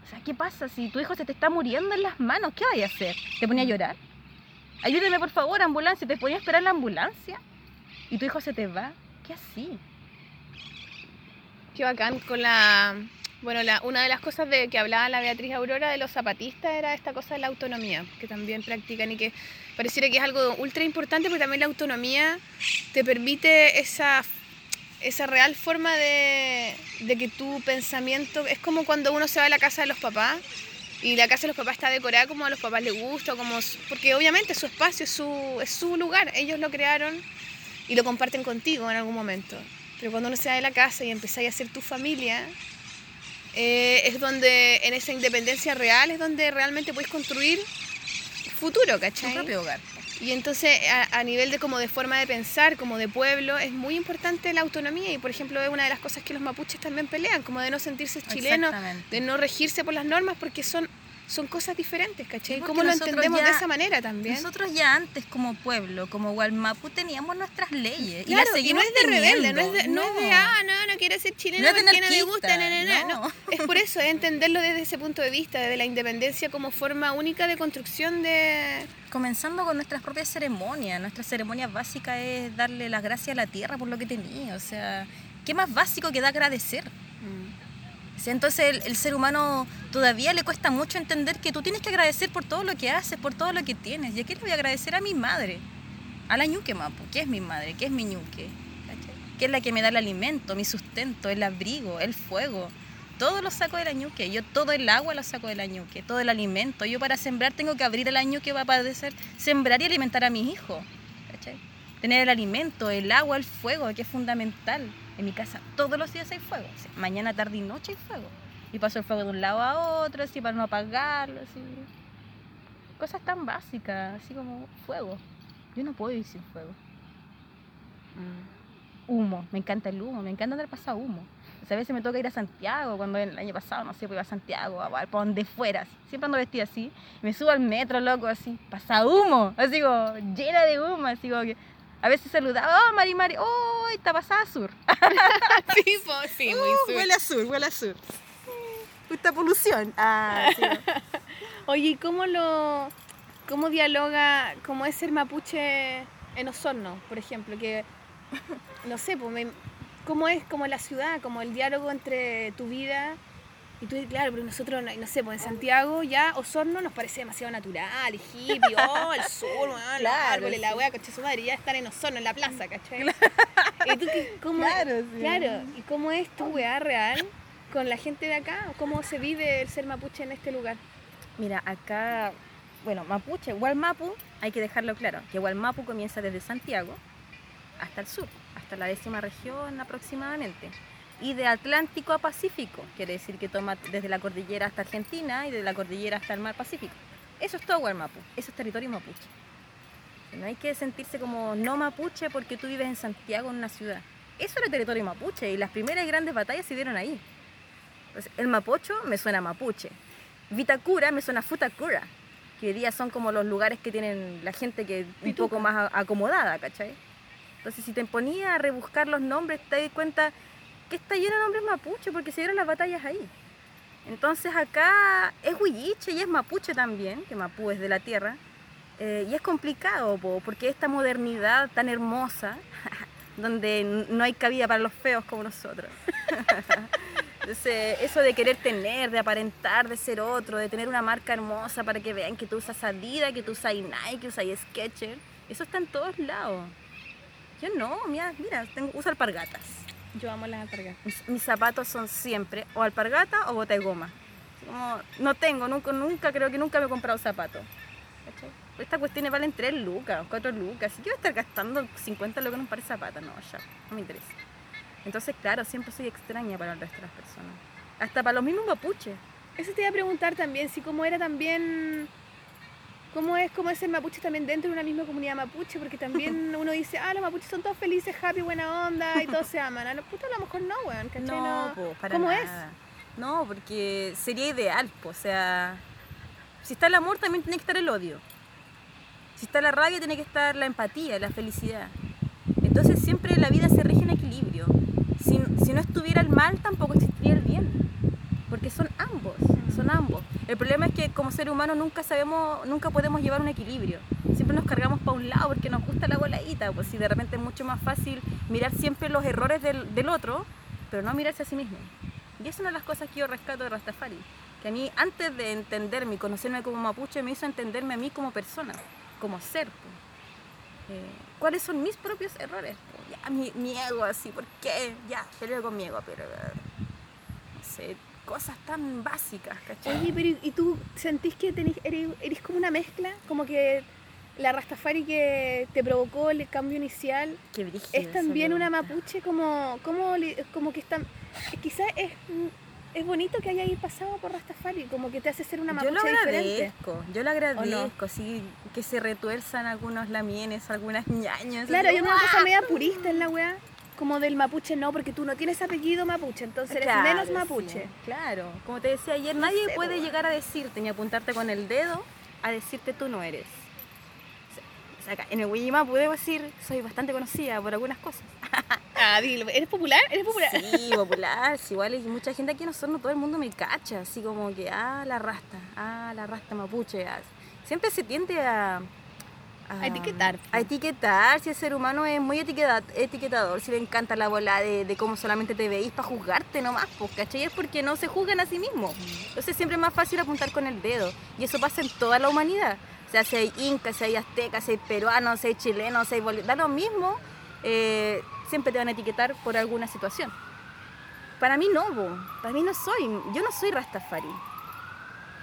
O sea, ¿qué pasa si tu hijo se te está muriendo en las manos? ¿Qué vaya a hacer? ¿Te ponía a llorar? Ayúdeme por favor, ambulancia. ¿Te ponía a esperar la ambulancia? ¿Y tu hijo se te va? ¿Qué así? Qué bacán con la bueno, una de las cosas de que hablaba la Beatriz Aurora de los zapatistas era esta cosa de la autonomía, que también practican y que pareciera que es algo ultra importante, porque también la autonomía te permite esa, esa real forma de, que tu pensamiento es como cuando uno se va a la casa de los papás y la casa de los papás está decorada como a los papás les gusta, como, porque obviamente su espacio es su, su lugar, ellos lo crearon y lo comparten contigo en algún momento. Pero cuando uno se va de la casa y empieza a hacer tu familia, eh, es donde en esa independencia real es donde realmente puedes construir futuro, ¿cachai? Tu propio hogar. Y entonces a, nivel de como de forma de pensar, como de pueblo, es muy importante la autonomía y por ejemplo es una de las cosas que los mapuches también pelean, como de no sentirse chilenos, de no regirse por las normas porque son son cosas diferentes, ¿cachai? ¿Cómo lo entendemos de esa manera también? Nosotros ya antes como pueblo, como Gualmapu, teníamos nuestras leyes. y, las seguimos no es de rebelde, no es de, no. es de, ah, no, no quiero ser chileno no porque no me gusta, no, no, no, *laughs* Es por eso, es entenderlo desde ese punto de vista, desde la independencia como forma única de construcción de... Comenzando con nuestras propias ceremonias. Nuestra ceremonia básica es darle las gracias a la tierra por lo que tenía. O sea, ¿qué más básico que da agradecer? Entonces el, ser humano todavía le cuesta mucho entender que tú tienes que agradecer por todo lo que haces, por todo lo que tienes. ¿Y aquí le voy a agradecer a mi madre? A la ñuque, mapo. ¿Qué es mi madre? ¿Qué es mi ñuque? ¿Qué es la que me da el alimento, mi sustento, el abrigo, el fuego? Todo lo saco de la ñuque. Yo todo el agua lo saco de la ñuque, todo el alimento. Yo para sembrar tengo que abrir el ñuque para poder sembrar y alimentar a mis hijos. Tener el alimento, el agua, el fuego, que es fundamental. En mi casa todos los días hay fuego. mañana, tarde y noche hay fuego. Y paso el fuego de un lado a otro, así para no apagarlo, así. Cosas tan básicas, así como fuego. Yo no puedo ir sin fuego. Mm. Humo, me encanta el humo, me encanta andar pasado humo. a veces me toca ir a Santiago, cuando el año pasado, no sé, pues iba a Santiago, a, para donde fuera. Siempre ando vestida así. me subo al metro, loco, así, pasa humo, así como llena de humo, así como que a veces saludaba, oh, Mari Mari, oh, está pasada sur. *laughs* sí, sí, muy uh, sur. Huele a sur, huele a sur. Esta polución. Ah, sí. *laughs* Oye, ¿y cómo lo, cómo dialoga, cómo es ser mapuche en Osorno, por ejemplo? Que, no sé, pues cómo es como la ciudad, como el diálogo entre tu vida y tú, claro, pero nosotros, no, sé, pues en Santiago ya Osorno nos parece demasiado natural, hippie, oh, el sur, claro, los árboles, la wea, coche su madre, ya estar en Osorno, en la plaza, ¿cachai? ¿Y tú cómo, claro, sí. claro, ¿y cómo es tu weá real con la gente de acá? ¿Cómo se vive el ser mapuche en este lugar? Mira, acá, bueno, mapuche, Gualmapu, hay que dejarlo claro, que Gualmapu comienza desde Santiago hasta el sur, hasta la décima región aproximadamente y de Atlántico a Pacífico, quiere decir que toma desde la cordillera hasta Argentina y de la cordillera hasta el mar Pacífico. Eso es todo Guarmapu, eso es territorio mapuche. No hay que sentirse como no mapuche porque tú vives en Santiago, en una ciudad. Eso era territorio mapuche y las primeras grandes batallas se dieron ahí. el mapocho me suena mapuche. Vitacura me suena futacura, que hoy día son como los lugares que tienen la gente que es un poco más acomodada, ¿cachai? Entonces si te ponía a rebuscar los nombres te das cuenta que está lleno de nombres mapuche porque se dieron las batallas ahí. Entonces acá es huilliche y es mapuche también, que Mapú es de la tierra, eh, y es complicado porque esta modernidad tan hermosa, *laughs* donde no hay cabida para los feos como nosotros. *laughs* Entonces, eso de querer tener, de aparentar, de ser otro, de tener una marca hermosa para que vean que tú usas Adidas, que tú usas Nike, que usas Skechers, eso está en todos lados. Yo no, mira, mira, tengo, uso alpargatas yo amo las alpargatas. Mis, zapatos son siempre o alpargata o bota de goma. no tengo, nunca, nunca, creo que nunca me he comprado zapatos. Esta cuestión valen 3 lucas, 4 lucas. Si quiero estar gastando 50 lucas en un par de zapatos, no, ya, no me interesa. Entonces, claro, siempre soy extraña para el resto de las personas. Hasta para los mismos mapuches. Eso te iba a preguntar también, si como era también cómo es, cómo es el mapuche también dentro de una misma comunidad mapuche, porque también *laughs* uno dice, ah, los mapuches son todos felices, happy, buena onda y todos se aman. A lo, puto, a lo mejor no, weón, ¿cachai? No, para ¿Cómo es? No, porque sería ideal, o sea, si está el amor también tiene que estar el odio. Si está la rabia tiene que estar la empatía, la felicidad. Entonces siempre la vida se rige en equilibrio. Si, si no estuviera el mal, tampoco existiría el bien. Porque son ambos, son ambos. El problema es que como ser humano nunca sabemos, nunca podemos llevar un equilibrio. Siempre nos cargamos para un lado porque nos gusta la voladita, pues si de repente es mucho más fácil mirar siempre los errores del, otro, pero no mirarse a sí mismo. Y es una de las cosas que yo rescato de Rastafari, que a mí antes de entenderme y conocerme como mapuche me hizo entenderme a mí como persona, como ser. Eh, ¿Cuáles son mis propios errores? Ya, mi, ego así, ¿por qué? Ya, peleo con mi ego, pero... No sé, cosas tan básicas, ¿cachai? Oye, pero ¿y tú sentís que tenés, eres, como una mezcla? Como que la Rastafari que te provocó el cambio inicial es también una mapuche como, como, como que está quizás es, es bonito que haya ahí pasado por Rastafari como que te hace ser una mapuche yo lo agradezco yo lo agradezco sí que se retuerzan algunos lamienes algunas ñañas claro hay una cosa media purista en la weá como del mapuche no, porque tú no tienes apellido mapuche, entonces eres menos mapuche. claro, como te decía ayer, nadie puede llegar a decirte ni apuntarte con el dedo a decirte tú no eres. O sea, en el Wiyima puedo decir, soy bastante conocida por algunas cosas. *laughs* ah, dilo, ¿eres popular? ¿Eres popular? Sí, popular, sí, igual hay mucha gente aquí nosotros, no todo el mundo me cacha, así como que, ah, la rasta, ah, la rasta mapuche. Ah. Siempre se tiende a a etiquetar. A etiquetar, si el ser humano es muy etiquetador, si le encanta la bola de, cómo solamente te veís para juzgarte nomás, pues, ¿cachai? Es porque no se juzgan a sí mismos. Entonces siempre es más fácil apuntar con el dedo. Y eso pasa en toda la humanidad. O sea, si hay incas, si hay aztecas, si hay peruanos, si hay chilenos, si hay bolivianos, da lo mismo, eh, siempre te van a etiquetar por alguna situación. Para mí no, para mí no soy, yo no soy Rastafari.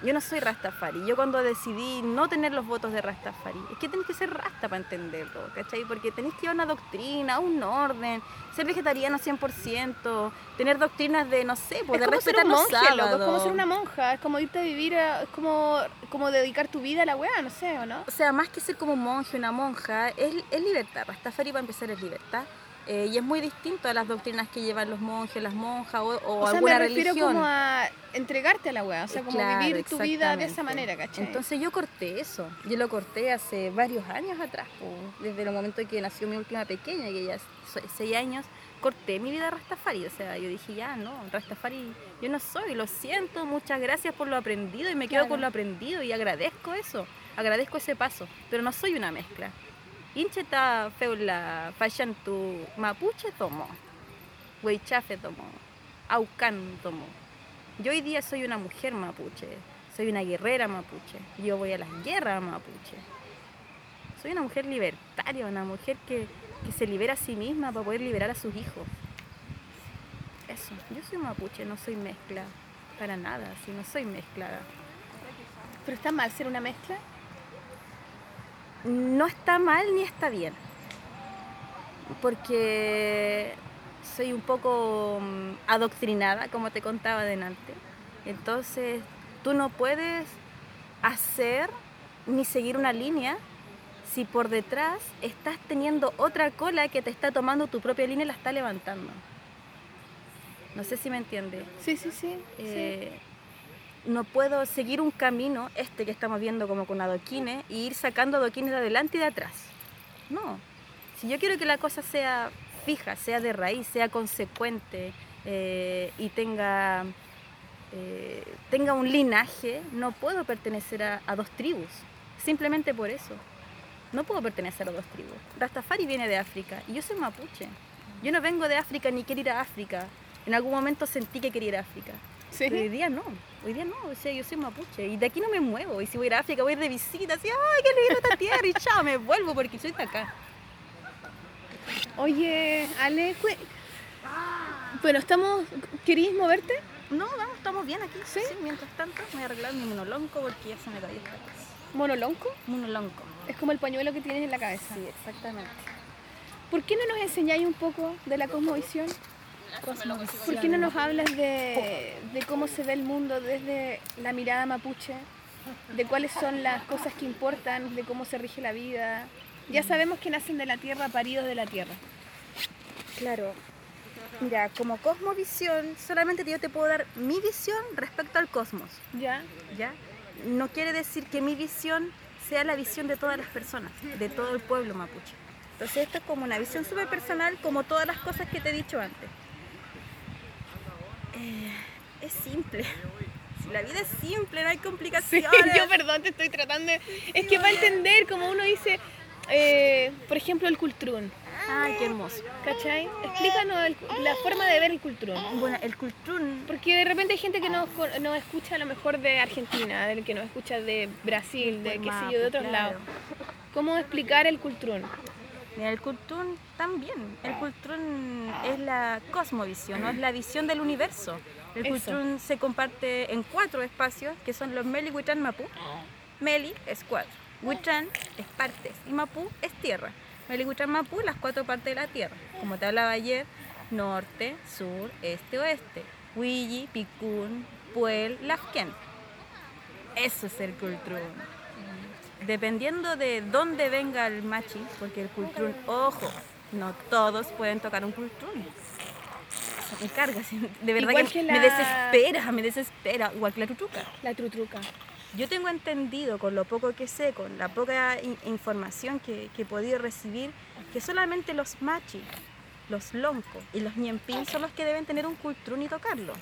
Yo no soy Rastafari. Yo cuando decidí no tener los votos de Rastafari, es que tenés que ser Rasta para entenderlo, ¿cachai? Porque tenés que llevar una doctrina, un orden, ser vegetariano 100%, tener doctrinas de, no sé, poder pues, respetar los sábados. Es como ser una monja, es como irte a vivir, es como, como dedicar tu vida a la weá, no sé, ¿o no? O sea, más que ser como un monje, una monja, es, es libertad. Rastafari para empezar es libertad. Eh, y es muy distinto a las doctrinas que llevan los monjes, las monjas o, o, o sea, alguna me refiero como a entregarte a la wea, o sea, como vivir tu vida de esa manera, ¿cachai? Entonces yo corté eso, yo lo corté hace varios años atrás, desde el momento en que nació mi última pequeña, que ya seis años, corté mi vida Rastafari, o sea, yo dije, ya, no, Rastafari, yo no soy, lo siento, muchas gracias por lo aprendido y me quedo con lo aprendido y agradezco eso, agradezco ese paso, pero no soy una mezcla. Incheta feula tu mapuche tomo, weichafe tomo, aucan tomo. Yo hoy día soy una mujer mapuche, soy una guerrera mapuche, yo voy a las guerras mapuche. Soy una mujer libertaria, una mujer que, que se libera a sí misma para poder liberar a sus hijos. Eso, yo soy mapuche, no soy mezcla, para nada, si no soy mezclada. ¿Pero está mal ser una mezcla? No está mal ni está bien, porque soy un poco mm, adoctrinada, como te contaba delante. Entonces, tú no puedes hacer ni seguir una línea si por detrás estás teniendo otra cola que te está tomando tu propia línea y la está levantando. No sé si me entiende. Sí, sí, sí. Eh, no puedo seguir un camino, este que estamos viendo como con adoquines, y ir sacando adoquines de adelante y de atrás. No. Si yo quiero que la cosa sea fija, sea de raíz, sea consecuente eh, y tenga, eh, tenga un linaje, no puedo pertenecer a, a, dos tribus. Simplemente por eso. No puedo pertenecer a dos tribus. Rastafari viene de África y yo soy mapuche. Yo no vengo de África ni quiero ir a África. En algún momento sentí que quería ir a África hoy día no, hoy día no, o sea, yo soy mapuche y de aquí no me muevo. Y si voy a ir a África, voy a ir de visita, así, ay, qué lindo esta tierra y chao, me vuelvo porque soy de acá. Oye, Ale, bueno, estamos, ¿queréis moverte? No, vamos, estamos bien aquí. ¿Sí? mientras tanto me voy a arreglar mi monolonco porque ya se me cayó esta casa. ¿Monolonco? Monolonco. Es como el pañuelo que tienes en la cabeza. Sí, exactamente. ¿Por qué no nos enseñáis un poco de la cosmovisión? ¿Por qué no nos hablas de, cómo se ve el mundo desde la mirada mapuche? De cuáles son las cosas que importan, de cómo se rige la vida. Ya sabemos que nacen de la tierra, paridos de la tierra. Claro. Mira, como cosmovisión, solamente yo te puedo dar mi visión respecto al cosmos. Ya. Ya. No quiere decir que mi visión sea la visión de todas las personas, de todo el pueblo mapuche. Entonces esto es como una visión súper personal, como todas las cosas que te he dicho antes. Eh, es simple. Si la vida es simple, no hay *laughs* complicaciones. yo perdón, te estoy tratando Es que para entender, como uno dice, eh, por ejemplo, el cultrún. Ay, qué hermoso. ¿Cachai? Explícanos la forma de ver el cultrún. Bueno, el cultrún... Porque de repente hay gente que nos, nos escucha a lo mejor de Argentina, del que nos escucha de Brasil, de qué sé yo, de otros lados. ¿Cómo explicar el cultrún? El Kultun también. El Kultun es la cosmovisión, ¿no? es la visión del universo. El Kultun se comparte en cuatro espacios, que son los Meli, Huitrán, Mapu. Meli es cuatro, Huitrán es partes y Mapu es tierra. Meli, Huitrán, Mapu, las cuatro partes de la tierra. Como te hablaba ayer, norte, sur, este, oeste. Huilli, Picún, Puel, Lafken. Eso es el Kultun dependiendo de dónde venga el machi, porque el cultrún, ojo, no todos pueden tocar un cultrún. me carga, de verdad que, me desespera, me desespera, igual que la trutruca. La trutruca. Yo tengo entendido, con lo poco que sé, con la poca información que, que, he podido recibir, que solamente los machis, los loncos y los ñempín son los que deben tener un cultrún y tocarlo.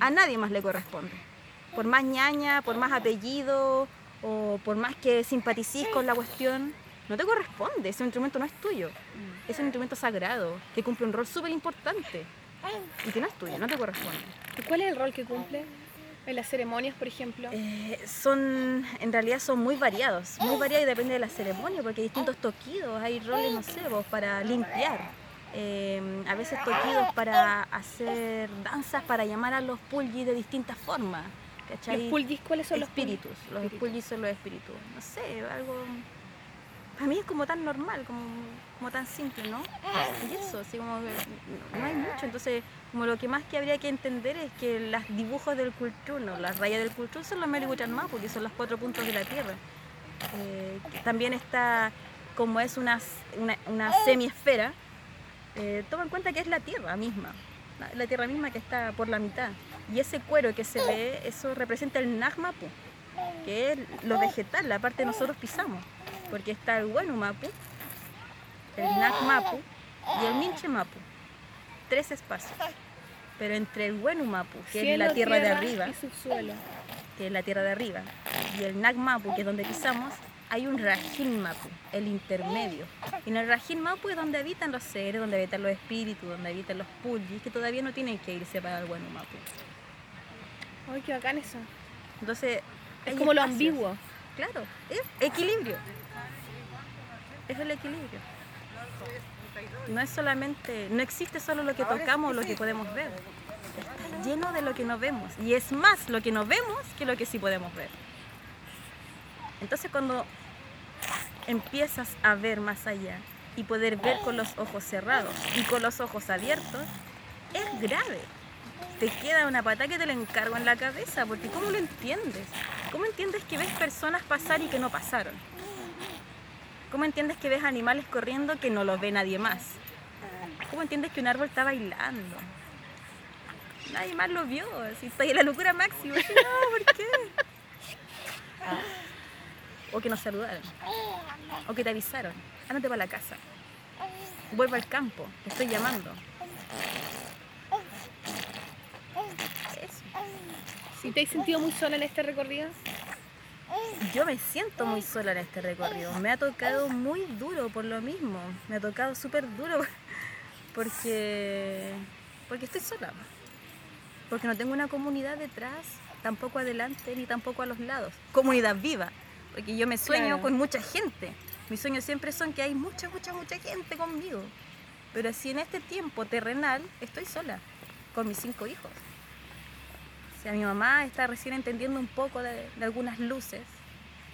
A nadie más le corresponde. Por más ñaña, por más apellido o por más que simpaticís con la cuestión, no te corresponde. Ese instrumento no es tuyo. Es un instrumento sagrado que cumple un rol súper importante y que no es tuyo, no te corresponde. ¿Y cuál es el rol que cumple? ¿En las ceremonias, por ejemplo? Eh, son, en realidad son muy variados, muy variados y depende de la ceremonia, porque hay distintos toquidos, hay roles, no sé, para limpiar, eh, a veces toquidos para hacer danzas, para llamar a los pulgis de distintas formas. ¿Los pulgis cuáles son los espíritus? Los pulgis son los espíritus, no sé, algo a mí es como tan normal, como, como tan simple, ¿no? Y eso, así como no hay mucho. Entonces, como lo que más que habría que entender es que los dibujos del cultuno, las rayas del cultuno son los más porque son los cuatro puntos de la Tierra. Eh, también está, como es una, una, una semiesfera, eh, toma en cuenta que es la Tierra misma, la Tierra misma que está por la mitad. Y ese cuero que se ve, eso representa el Nagmapu, que es lo vegetal, la parte que nosotros pisamos porque está el Mapu, el Mapu y el Minche Mapu. Tres espacios. Pero entre el Mapu, que es la tierra, de arriba, que es la tierra de arriba, y el Mapu, que es donde pisamos, hay un Rajin Mapu, el intermedio. Y en el Rajin Mapu es donde habitan los seres, donde habitan los espíritus, donde habitan los pulgis, que todavía no tienen que irse para el Wenu Mapu. Ay, qué bacán eso. Entonces, es como lo ambiguo. Claro, es equilibrio es el equilibrio. No es solamente, no existe solo lo que tocamos o lo que podemos ver. Está lleno de lo que no vemos. Y es más lo que no vemos que lo que sí podemos ver. Entonces cuando empiezas a ver más allá y poder ver con los ojos cerrados y con los ojos abiertos, es grave. Te queda una pata que te la encargo en la cabeza, porque ¿cómo lo entiendes? ¿Cómo entiendes que ves personas pasar y que no pasaron? ¿Cómo entiendes que ves animales corriendo que no los ve nadie más? ¿Cómo entiendes que un árbol está bailando? Nadie más lo vio, así estoy en la locura máxima. *laughs* no, ¿por qué? O que nos saludaron. O que te avisaron. Ándate para la casa. Vuelvo al campo. Te estoy llamando. Eso. ¿Y te has sentido muy sola en este recorrido? yo me siento muy sola en este recorrido. Me ha tocado muy duro por lo mismo. Me ha tocado súper duro *laughs* porque, porque estoy sola. Porque no tengo una comunidad detrás, tampoco adelante ni tampoco a los lados. Comunidad viva. Porque yo me sueño con mucha gente. Mis sueños siempre son que hay mucha, mucha, mucha gente conmigo. Pero así en este tiempo terrenal estoy sola, con mis cinco hijos. O sea, mi mamá está recién entendiendo un poco de algunas luces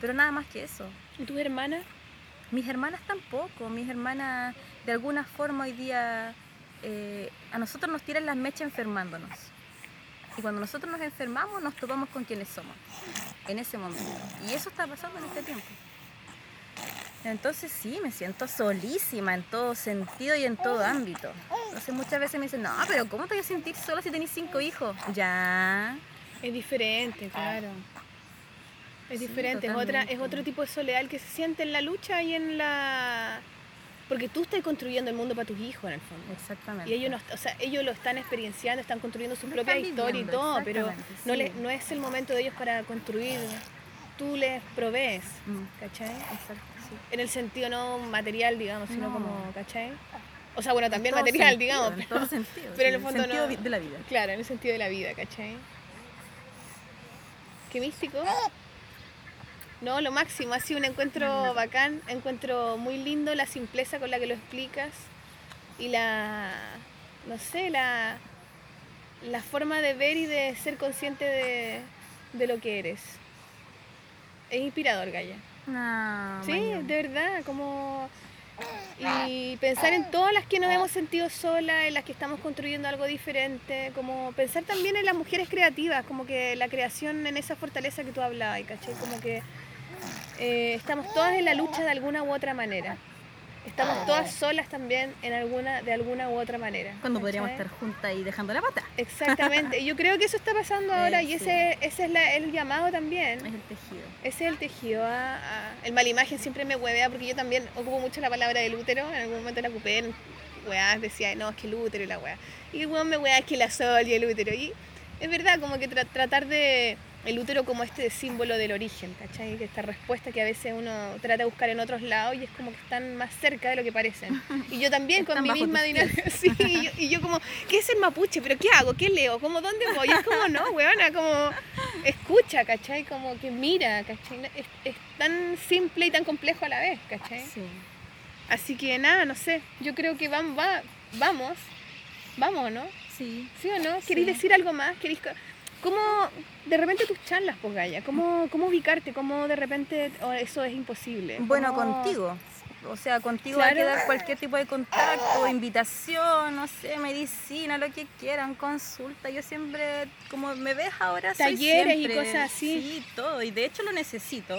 pero nada más que eso. ¿Y tus hermanas? Mis hermanas tampoco. Mis hermanas, de alguna forma, hoy día eh, a nosotros nos tiran las mechas enfermándonos. Y cuando nosotros nos enfermamos, nos topamos con quienes somos en ese momento. Y eso está pasando en este tiempo. Entonces sí, me siento solísima en todo sentido y en todo ámbito. Entonces muchas veces me dicen, no, pero ¿cómo te voy a sentir sola si tenés cinco hijos? Ya. Es diferente, claro. Es diferente, es, otra, es otro tipo de soledad que se siente en la lucha y en la... Porque tú estás construyendo el mundo para tus hijos en el fondo. Exactamente. Y ellos, no, o sea, ellos lo están experienciando, están construyendo su propia historia y todo, pero no, le, no es el momento de ellos para construir. Tú les provees, mm. ¿cachai? Exacto, sí. En el sentido no material, digamos, sino como, ¿cachai? O sea, bueno, también material, digamos. En todo sentido. Pero en el fondo sentido de la vida. Claro, en el sentido de la vida, ¿cachai? Qué místico. No, lo máximo, ha sido un encuentro bacán, encuentro muy lindo, la simpleza con la que lo explicas y la, no sé, la, la forma de ver y de ser consciente de, lo que eres. Es inspirador, Gaya. No, sí, de verdad, como... Y pensar en todas las que nos hemos sentido solas, en las que estamos construyendo algo diferente, como pensar también en las mujeres creativas, como que la creación en esa fortaleza que tú hablabas, ¿cachai? Como que eh, estamos todas en la lucha de alguna u otra manera. estamos todas solas también en alguna, de alguna u otra manera. Cuando podríamos estar juntas y dejando la pata. Exactamente. *laughs* Yo creo que eso está pasando ahora y ese, ese es el llamado también. Es el tejido. Ese es el tejido. Ah, ah. El mal imagen siempre me huevea porque yo también ocupo mucho la palabra del útero. En algún momento la ocupé en weas, decía, no, es que el útero y la wea. Y el me wea es que la sol y el útero. Y es verdad, como que tratar de el útero como este símbolo del origen, ¿cachai? Esta respuesta que a veces uno trata de buscar en otros lados y es como que están más cerca de lo que parecen. *laughs* Y yo también con mi misma dinámica, *laughs* sí, y yo, como, ¿qué es el mapuche? ¿Pero qué hago? ¿Qué leo? ¿Cómo dónde voy? es como, no, weona, como escucha, ¿cachai? Como que mira, ¿cachai? Es, tan simple y tan complejo a la vez, ¿cachai? Sí. Así que nada, no sé, yo creo que vamos, va, vamos, vamos, ¿no? Sí. ¿Sí o no? ¿Queréis decir algo más? ¿Queréis... ¿Cómo de repente tus charlas, pues Gaya? ¿Cómo, ¿Cómo ubicarte? ¿Cómo de repente eso es imposible? Bueno, contigo. O sea, contigo hay que dar cualquier tipo de contacto, invitación, no sé, medicina, lo que quieran, consulta. Yo siempre, como me ves ahora, talleres y cosas así. Sí, todo. Y de hecho lo necesito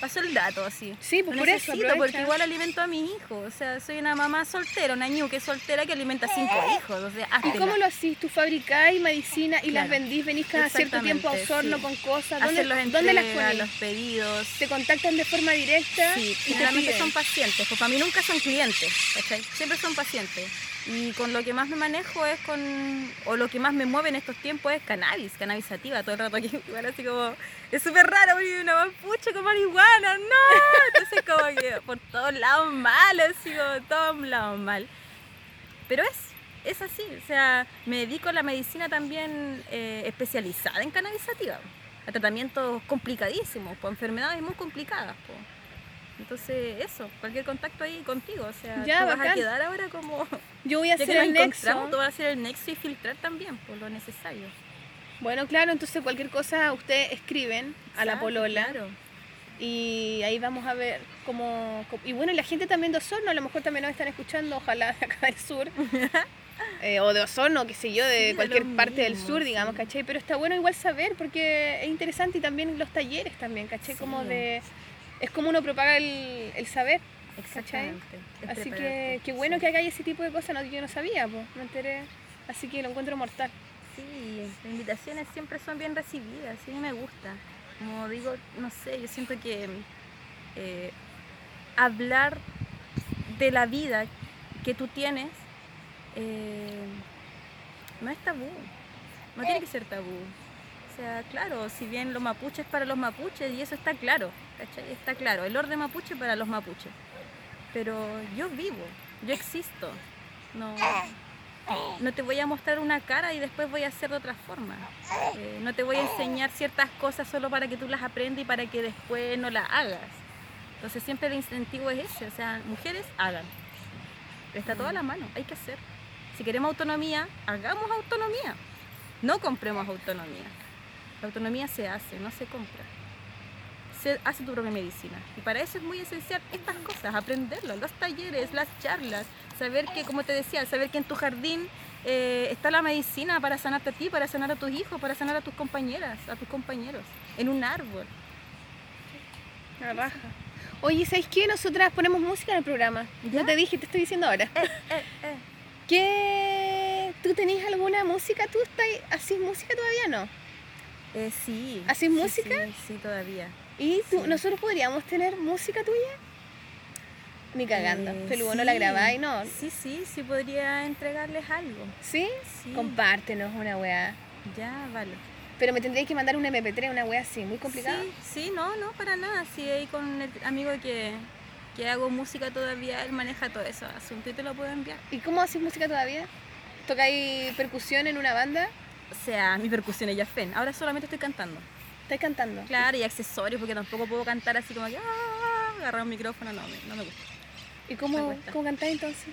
paso el dato así. Sí, pues por eso porque igual alimento a mis hijos. O sea, soy una mamá soltera, una que es soltera que alimenta cinco hijos. O sea, ¿Y cómo lo hacís? ¿Tú fabricáis medicina y las vendís? ¿Venís cada cierto tiempo a Osorno con cosas? ¿Dónde, los ¿dónde las pones? los pedidos. ¿Te contactan de forma directa? Sí, y generalmente son pacientes. Pues para mí nunca son clientes, Siempre son pacientes. Y con lo que más me manejo es con, o lo que más me mueve en estos tiempos es cannabis, cannabis sativa, todo el rato aquí, *laughs* igual así como, es súper raro, porque una mapuche con marihuana, no, entonces como que por todos lados mal, así como todos lados mal. Pero es, es así, o sea, me dedico a la medicina también eh, especializada en cannabis sativa, a tratamientos complicadísimos, por enfermedades muy complicadas. Pues. Entonces, eso, cualquier contacto ahí contigo, o sea, ya, vas a quedar ahora como... *laughs* Yo voy a hacer el nexo. Tú vas a hacer el nexo y filtrar también, por lo necesario. Bueno, claro, entonces cualquier cosa ustedes escriben a la polola. Y ahí vamos a ver cómo, Y bueno, la gente también de Osorno, a lo mejor también nos están escuchando, ojalá de acá del sur. *laughs* Eh, o de Osorno, qué sé yo, de cualquier parte del sur, digamos, ¿cachai? Pero está bueno igual saber porque es interesante y también los talleres también, ¿cachai? como de es como uno propaga el, el saber. Exactamente. Así que qué bueno que hagáis ese tipo de cosas, no, yo no sabía, pues, me enteré. Así que lo encuentro mortal. Sí, las invitaciones siempre son bien recibidas, sí me gusta. Como digo, no sé, yo siento que eh, hablar de la vida que tú tienes eh, no es tabú, no tiene que ser tabú. O sea, claro, si bien los mapuches para los mapuches, y eso está claro, Está claro, el orden mapuche para los mapuches. Pero yo vivo, yo existo. No, no te voy a mostrar una cara y después voy a hacer de otra forma. Eh, no te voy a enseñar ciertas cosas solo para que tú las aprendas y para que después no las hagas. Entonces siempre el incentivo es ese, o sea, mujeres hagan. Está toda la mano, hay que hacer. Si queremos autonomía, hagamos autonomía. No compremos autonomía. La autonomía se hace, no se compra. Se hace tu propia medicina. Y para eso es muy esencial estas cosas, aprenderlo, los talleres, las charlas, saber que, como te decía, saber que en tu jardín eh, está la medicina para sanarte a ti, para sanar a tus hijos, para sanar a tus compañeras, a tus compañeros, en un árbol. La raja. Oye, ¿sabes qué? Nosotras ponemos música en el programa. ¿Ya? te dije, te estoy diciendo ahora. Eh, *laughs* eh, eh. ¿Qué? ¿Tú tenés alguna música? ¿Tú estás, así música todavía no? Eh, sí. ¿Haces música? Sí, todavía. ¿Y tú, nosotros podríamos tener música tuya? Ni cagando. Eh, no la grabáis, ¿no? Sí, sí, sí podría entregarles algo. ¿Sí? Sí. Compártenos una weá. Ya, vale. Pero me tendréis que mandar un MP3, una weá así, muy complicado. Sí, sí, no, no, para nada. Sí, ahí con el amigo que, que hago música todavía, él maneja todo eso asunto y te lo puedo enviar. ¿Y cómo haces música todavía? ¿Tocáis percusión en una banda? o sea, mi percusión es ya fen. Ahora solamente estoy cantando. ¿Estás cantando? Claro, y accesorios, porque tampoco puedo cantar así como que ¡ah! agarrar un micrófono, no, no me gusta. ¿Y cómo, cómo cantáis entonces?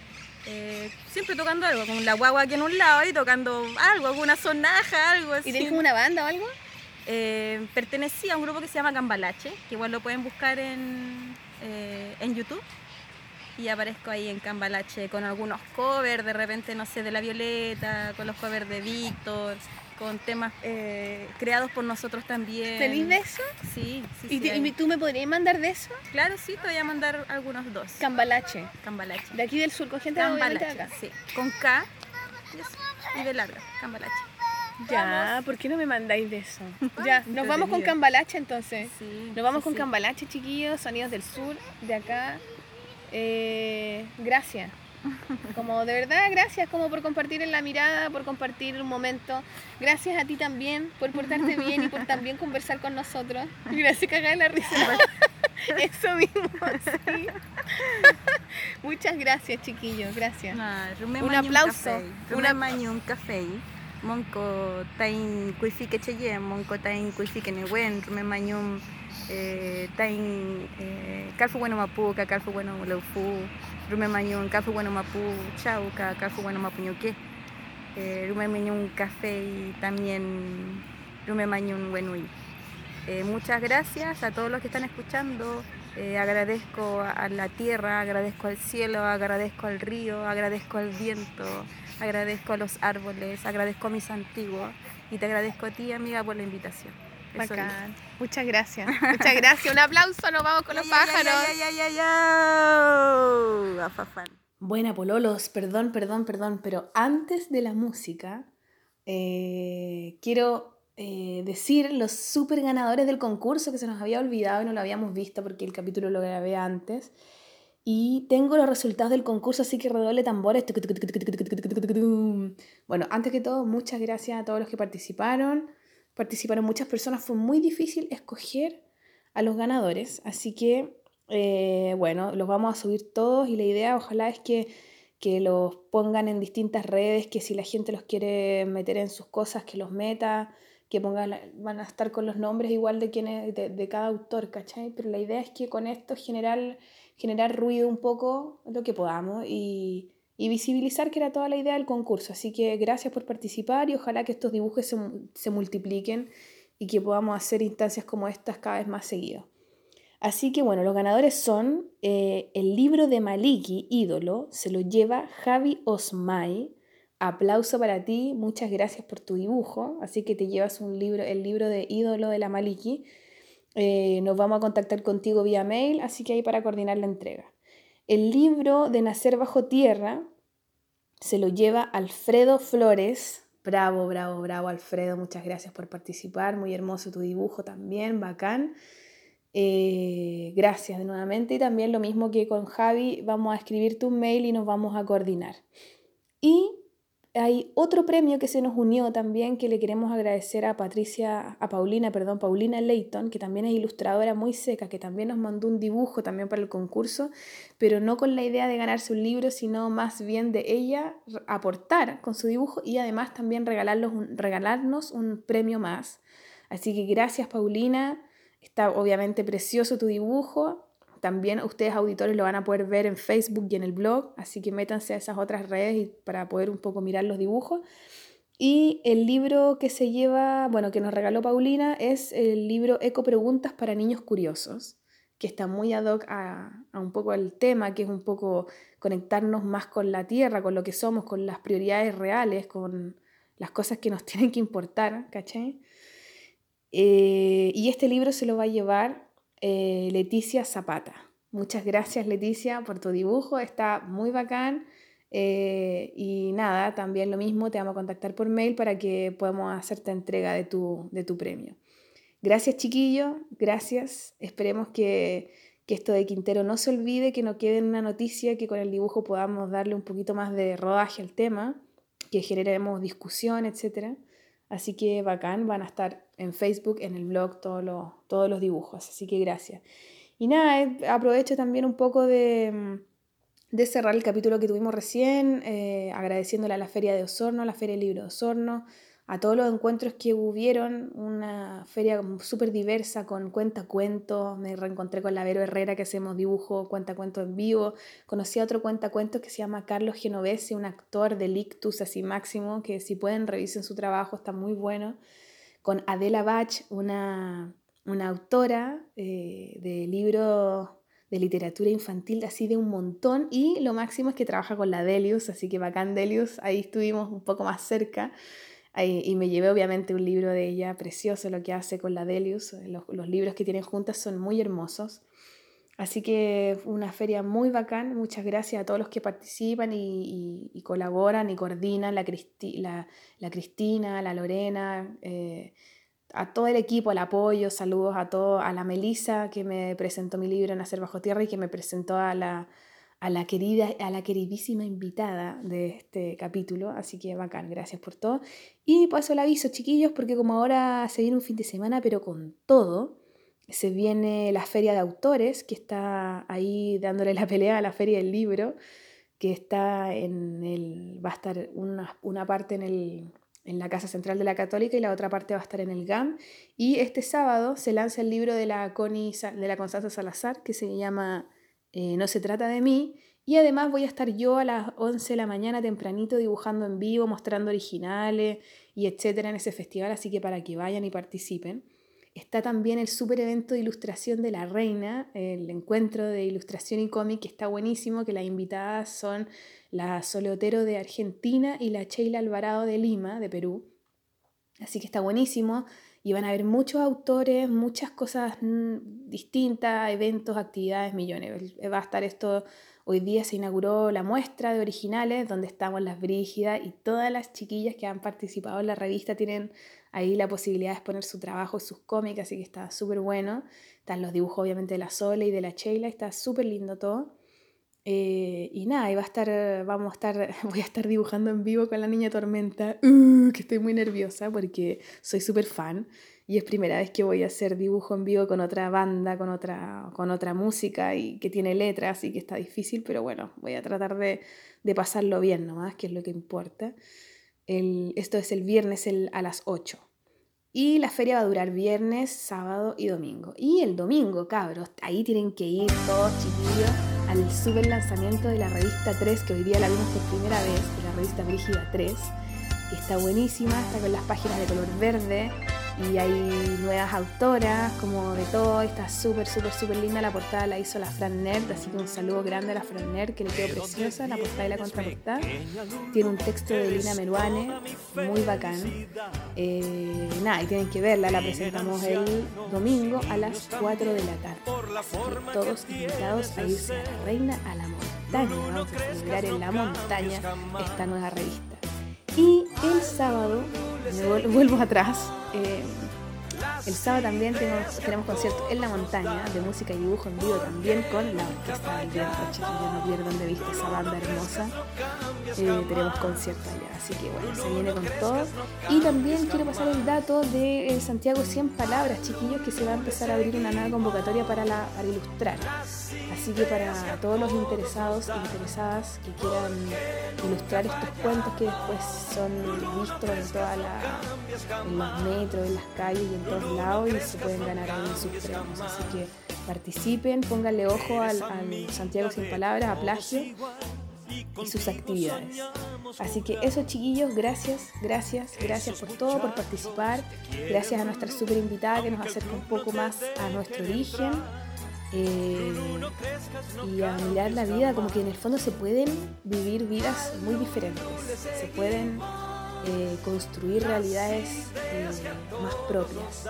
Eh, siempre tocando algo, con la guagua aquí en un lado y tocando algo, alguna sonaja, algo así. ¿Y tienes una banda o algo? Eh, pertenecía a un grupo que se llama Cambalache, que igual lo pueden buscar en, eh, en YouTube y aparezco ahí en Cambalache con algunos covers, de repente, no sé, de La Violeta, con los covers de Víctor, con temas eh, creados por nosotros también. ¿Feliz de eso? Sí, sí. ¿Y, ¿Y, tú me podrías mandar de eso? Claro, sí, te voy a mandar algunos dos. Cambalache. Cambalache. De aquí del sur, con gente Cambalache, de acá. Sí, con K y de larga, Cambalache. Ya, ¿por qué no me mandáis de eso? *laughs* Ya, nos vamos con Cambalache entonces. Sí, nos vamos con Cambalache, chiquillos, sonidos del sur, de acá. Eh, gracias. Como de verdad, gracias como por compartir en la mirada, por compartir un momento. Gracias a ti también por portarte bien y por también conversar con nosotros. Gracias, cagar en la risa. *laughs* Eso mismo, sí. Muchas gracias, chiquillos, gracias. un aplauso. Un café. Monco tain kuifi cheye, monco tain kuifi que newen, rume mañum tain eh, calfu bueno mapuca, calfu bueno leufu, rume mañum calfu bueno mapu chauca, calfu bueno mapuñoque, eh, rume mañum café y también rume mañum buenui. Eh, muchas gracias a todos los que están escuchando. Eh, agradezco a la tierra, agradezco al cielo, agradezco al río, agradezco al viento, agradezco a los árboles, agradezco a mis antiguos y te agradezco a ti, amiga, por la invitación. Bacán. Muchas gracias. Muchas gracias. Un aplauso, nos vamos con los *laughs* pájaros. Buena, Pololos, perdón, perdón, perdón, pero antes de la música, eh, quiero eh, decir los super ganadores del concurso que se nos había olvidado y no lo habíamos visto porque el capítulo lo grabé antes. Y tengo los resultados del concurso, así que redoble tambores. Bueno, antes que todo, muchas gracias a todos los que participaron. Participaron muchas personas, fue muy difícil escoger a los ganadores, así que, eh, bueno, los vamos a subir todos y la idea ojalá es que, que los pongan en distintas redes, que si la gente los quiere meter en sus cosas, que los meta que pongan, van a estar con los nombres igual de, quienes, de, cada autor, ¿cachai? Pero la idea es que con esto generar, generar ruido un poco, lo que podamos, y, y, visibilizar que era toda la idea del concurso. Así que gracias por participar y ojalá que estos dibujos se, se multipliquen y que podamos hacer instancias como estas cada vez más seguido. Así que bueno, los ganadores son eh, el libro de Maliki, ídolo, se lo lleva Javi Osmay, Aplauso para ti, muchas gracias por tu dibujo. Así que te llevas un libro, el libro de ídolo de la Maliki. Eh, nos vamos a contactar contigo vía mail, así que ahí para coordinar la entrega. El libro de Nacer bajo tierra se lo lleva Alfredo Flores. Bravo, bravo, bravo Alfredo, muchas gracias por participar. Muy hermoso tu dibujo también, bacán. Eh, gracias nuevamente y también lo mismo que con Javi, vamos a escribirte un mail y nos vamos a coordinar. Y hay otro premio que se nos unió también que le queremos agradecer a Patricia, a Paulina, perdón, Paulina Leighton, que también es ilustradora muy seca, que también nos mandó un dibujo también para el concurso, pero no con la idea de ganarse un libro, sino más bien de ella aportar con su dibujo y además también regalarnos un, regalarnos un premio más. Así que gracias Paulina, está obviamente precioso tu dibujo, también ustedes auditores lo van a poder ver en Facebook y en el blog, así que métanse a esas otras redes para poder un poco mirar los dibujos. Y el libro que se lleva, bueno, que nos regaló Paulina es el libro Eco Preguntas para Niños Curiosos, que está muy ad hoc a, un poco el tema, que es un poco conectarnos más con la tierra, con lo que somos, con las prioridades reales, con las cosas que nos *laughs* tienen que importar, ¿caché? Eh, y este libro se lo va a llevar eh, Leticia Zapata. Muchas gracias Leticia por tu dibujo, está muy bacán. Eh, y nada, también lo mismo, te vamos a contactar por mail para que podamos hacerte entrega de tu, de tu premio. Gracias chiquillo, gracias. Esperemos que, que esto de Quintero no se olvide, que no quede en una noticia, que con el dibujo podamos darle un poquito más de rodaje al tema, que generemos discusión, etcétera. Así que bacán, van a estar en Facebook, en el blog, todos los, todos los dibujos. Así que gracias. Y nada, eh, aprovecho también un poco de, mm, de cerrar el capítulo que tuvimos recién, eh, agradeciéndole a la Feria de Osorno, la Feria del Libro de Osorno, a todos los encuentros que hubieron, una feria súper diversa con cuenta cuentos, me reencontré con la Vero Herrera que hacemos dibujo cuenta cuentos en vivo, conocí a otro cuenta cuentos que se llama Carlos Genovese, un actor de Lictus así máximo, que si pueden revisen su trabajo, está muy bueno, con Adela Bach, una, una autora eh, de libros de literatura infantil así de un montón. Y lo máximo es que trabaja con la Delius, así que bacán Delius, ahí estuvimos un poco más cerca y me llevé obviamente un libro de ella precioso, lo que hace con la Delius. Los, los libros que tienen juntas son muy hermosos. Así que una feria muy bacán. Muchas gracias a todos los que participan y, colaboran y coordinan, la, la, la Cristina, la Lorena, eh, a todo el equipo, el apoyo, saludos a todo, a la Melisa que me presentó mi libro en Hacer Bajo Tierra y que me presentó a la, a la, querida, a la queridísima invitada de este capítulo. Así que bacán, gracias por todo. Y paso el aviso, chiquillos, porque como ahora se viene un fin de semana, pero con todo se viene la feria de autores, que está ahí dándole la pelea a la feria del libro, que está en el, va a estar una, una parte en, el, en la Casa Central de la Católica y la otra parte va a estar en el GAM. Y este sábado se lanza el libro de la, Connie, de la Constanza Salazar, que se llama eh, No se trata de mí. Y además voy a estar yo a las 11 de la mañana tempranito dibujando en vivo, mostrando originales y etcétera en ese festival, así que para que vayan y participen. Está también el super evento de ilustración de la reina, el encuentro de ilustración y cómic, que está buenísimo, que las invitadas son la Soleotero de Argentina y la Sheila Alvarado de Lima, de Perú. Así que está buenísimo y van a haber muchos autores, muchas cosas mm, distintas, eventos, actividades, millones. Va a estar esto, hoy día se inauguró la muestra de originales donde estamos las Brígidas y todas las chiquillas que han participado en la revista tienen ahí la posibilidad de exponer su trabajo, sus cómics, así que está súper bueno. Están los dibujos obviamente de la Sole y de la Sheila, está súper lindo todo. Eh, y nada, y va a estar, vamos a estar, *laughs* voy a estar dibujando en vivo con la niña Tormenta, uh, que estoy muy nerviosa porque soy súper fan y es primera vez que voy a hacer dibujo en vivo con otra banda, con otra, con otra música y que tiene letras y que está difícil, pero bueno, voy a tratar de, de pasarlo bien nomás, que es lo que importa. El, esto es el viernes a las 8. Y la feria va a durar viernes, sábado y domingo. Y el domingo, cabros, ahí tienen que ir todos chiquillos al super lanzamiento de la revista 3, que hoy día la vimos por primera vez, de la revista Brígida 3, que está buenísima, está con las páginas de color verde, y hay nuevas autoras, como de todo, está súper, súper, súper linda. La portada la hizo la Fran Nerd, así que un saludo grande a la Fran Nerd, que le quedó preciosa, la portada y la contraportada. Tiene un texto de Lina Meruane, muy bacán. Eh, nada, y tienen que verla, la presentamos el domingo a las 4 de la tarde. Así que todos invitados a irse a la reina a la montaña. Vamos a celebrar en la montaña esta nueva revista. Y el sábado, *laughs* vuelvo atrás, eh, el sábado también tenemos, tenemos concierto en la montaña de música y dibujo en vivo también con la orquesta del Roche, ya no pierdan de vista esa banda hermosa. Eh, tenemos concierto allá, así que bueno, se viene con todo. Y también quiero pasar el dato de Santiago 100 Palabras, chiquillos, que se va a empezar a abrir una nueva convocatoria para, la, para ilustrar. Así que para todos los interesados e interesadas que quieran ilustrar estos cuentos que después son vistos en toda la, los metros, en las calles y en todos lados y se pueden ganar ahí sus premios. Así que participen, pónganle ojo al, Santiago sin palabras, a plagio y sus actividades. Así que eso chiquillos, gracias, gracias, gracias por todo, por participar. Gracias a nuestra super invitada que nos acerca un poco más a nuestro origen eh, y a mirar la vida como que en el fondo se pueden vivir vidas muy diferentes, se pueden eh, construir realidades eh, más propias.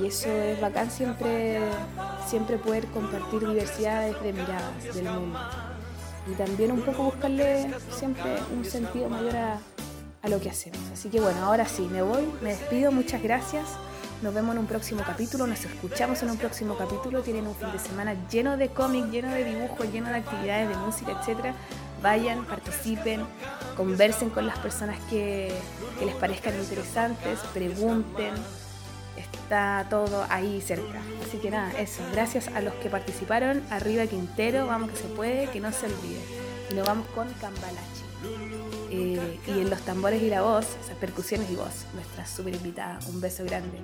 Y eso es bacán siempre, siempre poder compartir diversidades de miradas del mundo. Y también un poco buscarle siempre un sentido mayor a, lo que hacemos. Así que bueno, ahora sí, me voy, me despido, muchas gracias. Nos vemos en un próximo capítulo, nos escuchamos en un próximo capítulo. Tienen un fin de semana lleno de cómics, lleno de dibujos, lleno de actividades de música, etc. Vayan, participen, conversen con las personas que, que les parezcan interesantes, pregunten. Está todo ahí cerca. Así que nada, eso. Gracias a los que participaron. Arriba Quintero, vamos que se puede, que no se olvide. Y nos vamos con Cambalache. Eh, y en los tambores y la voz, esas percusiones y voz, nuestra super invitada. Un beso grande.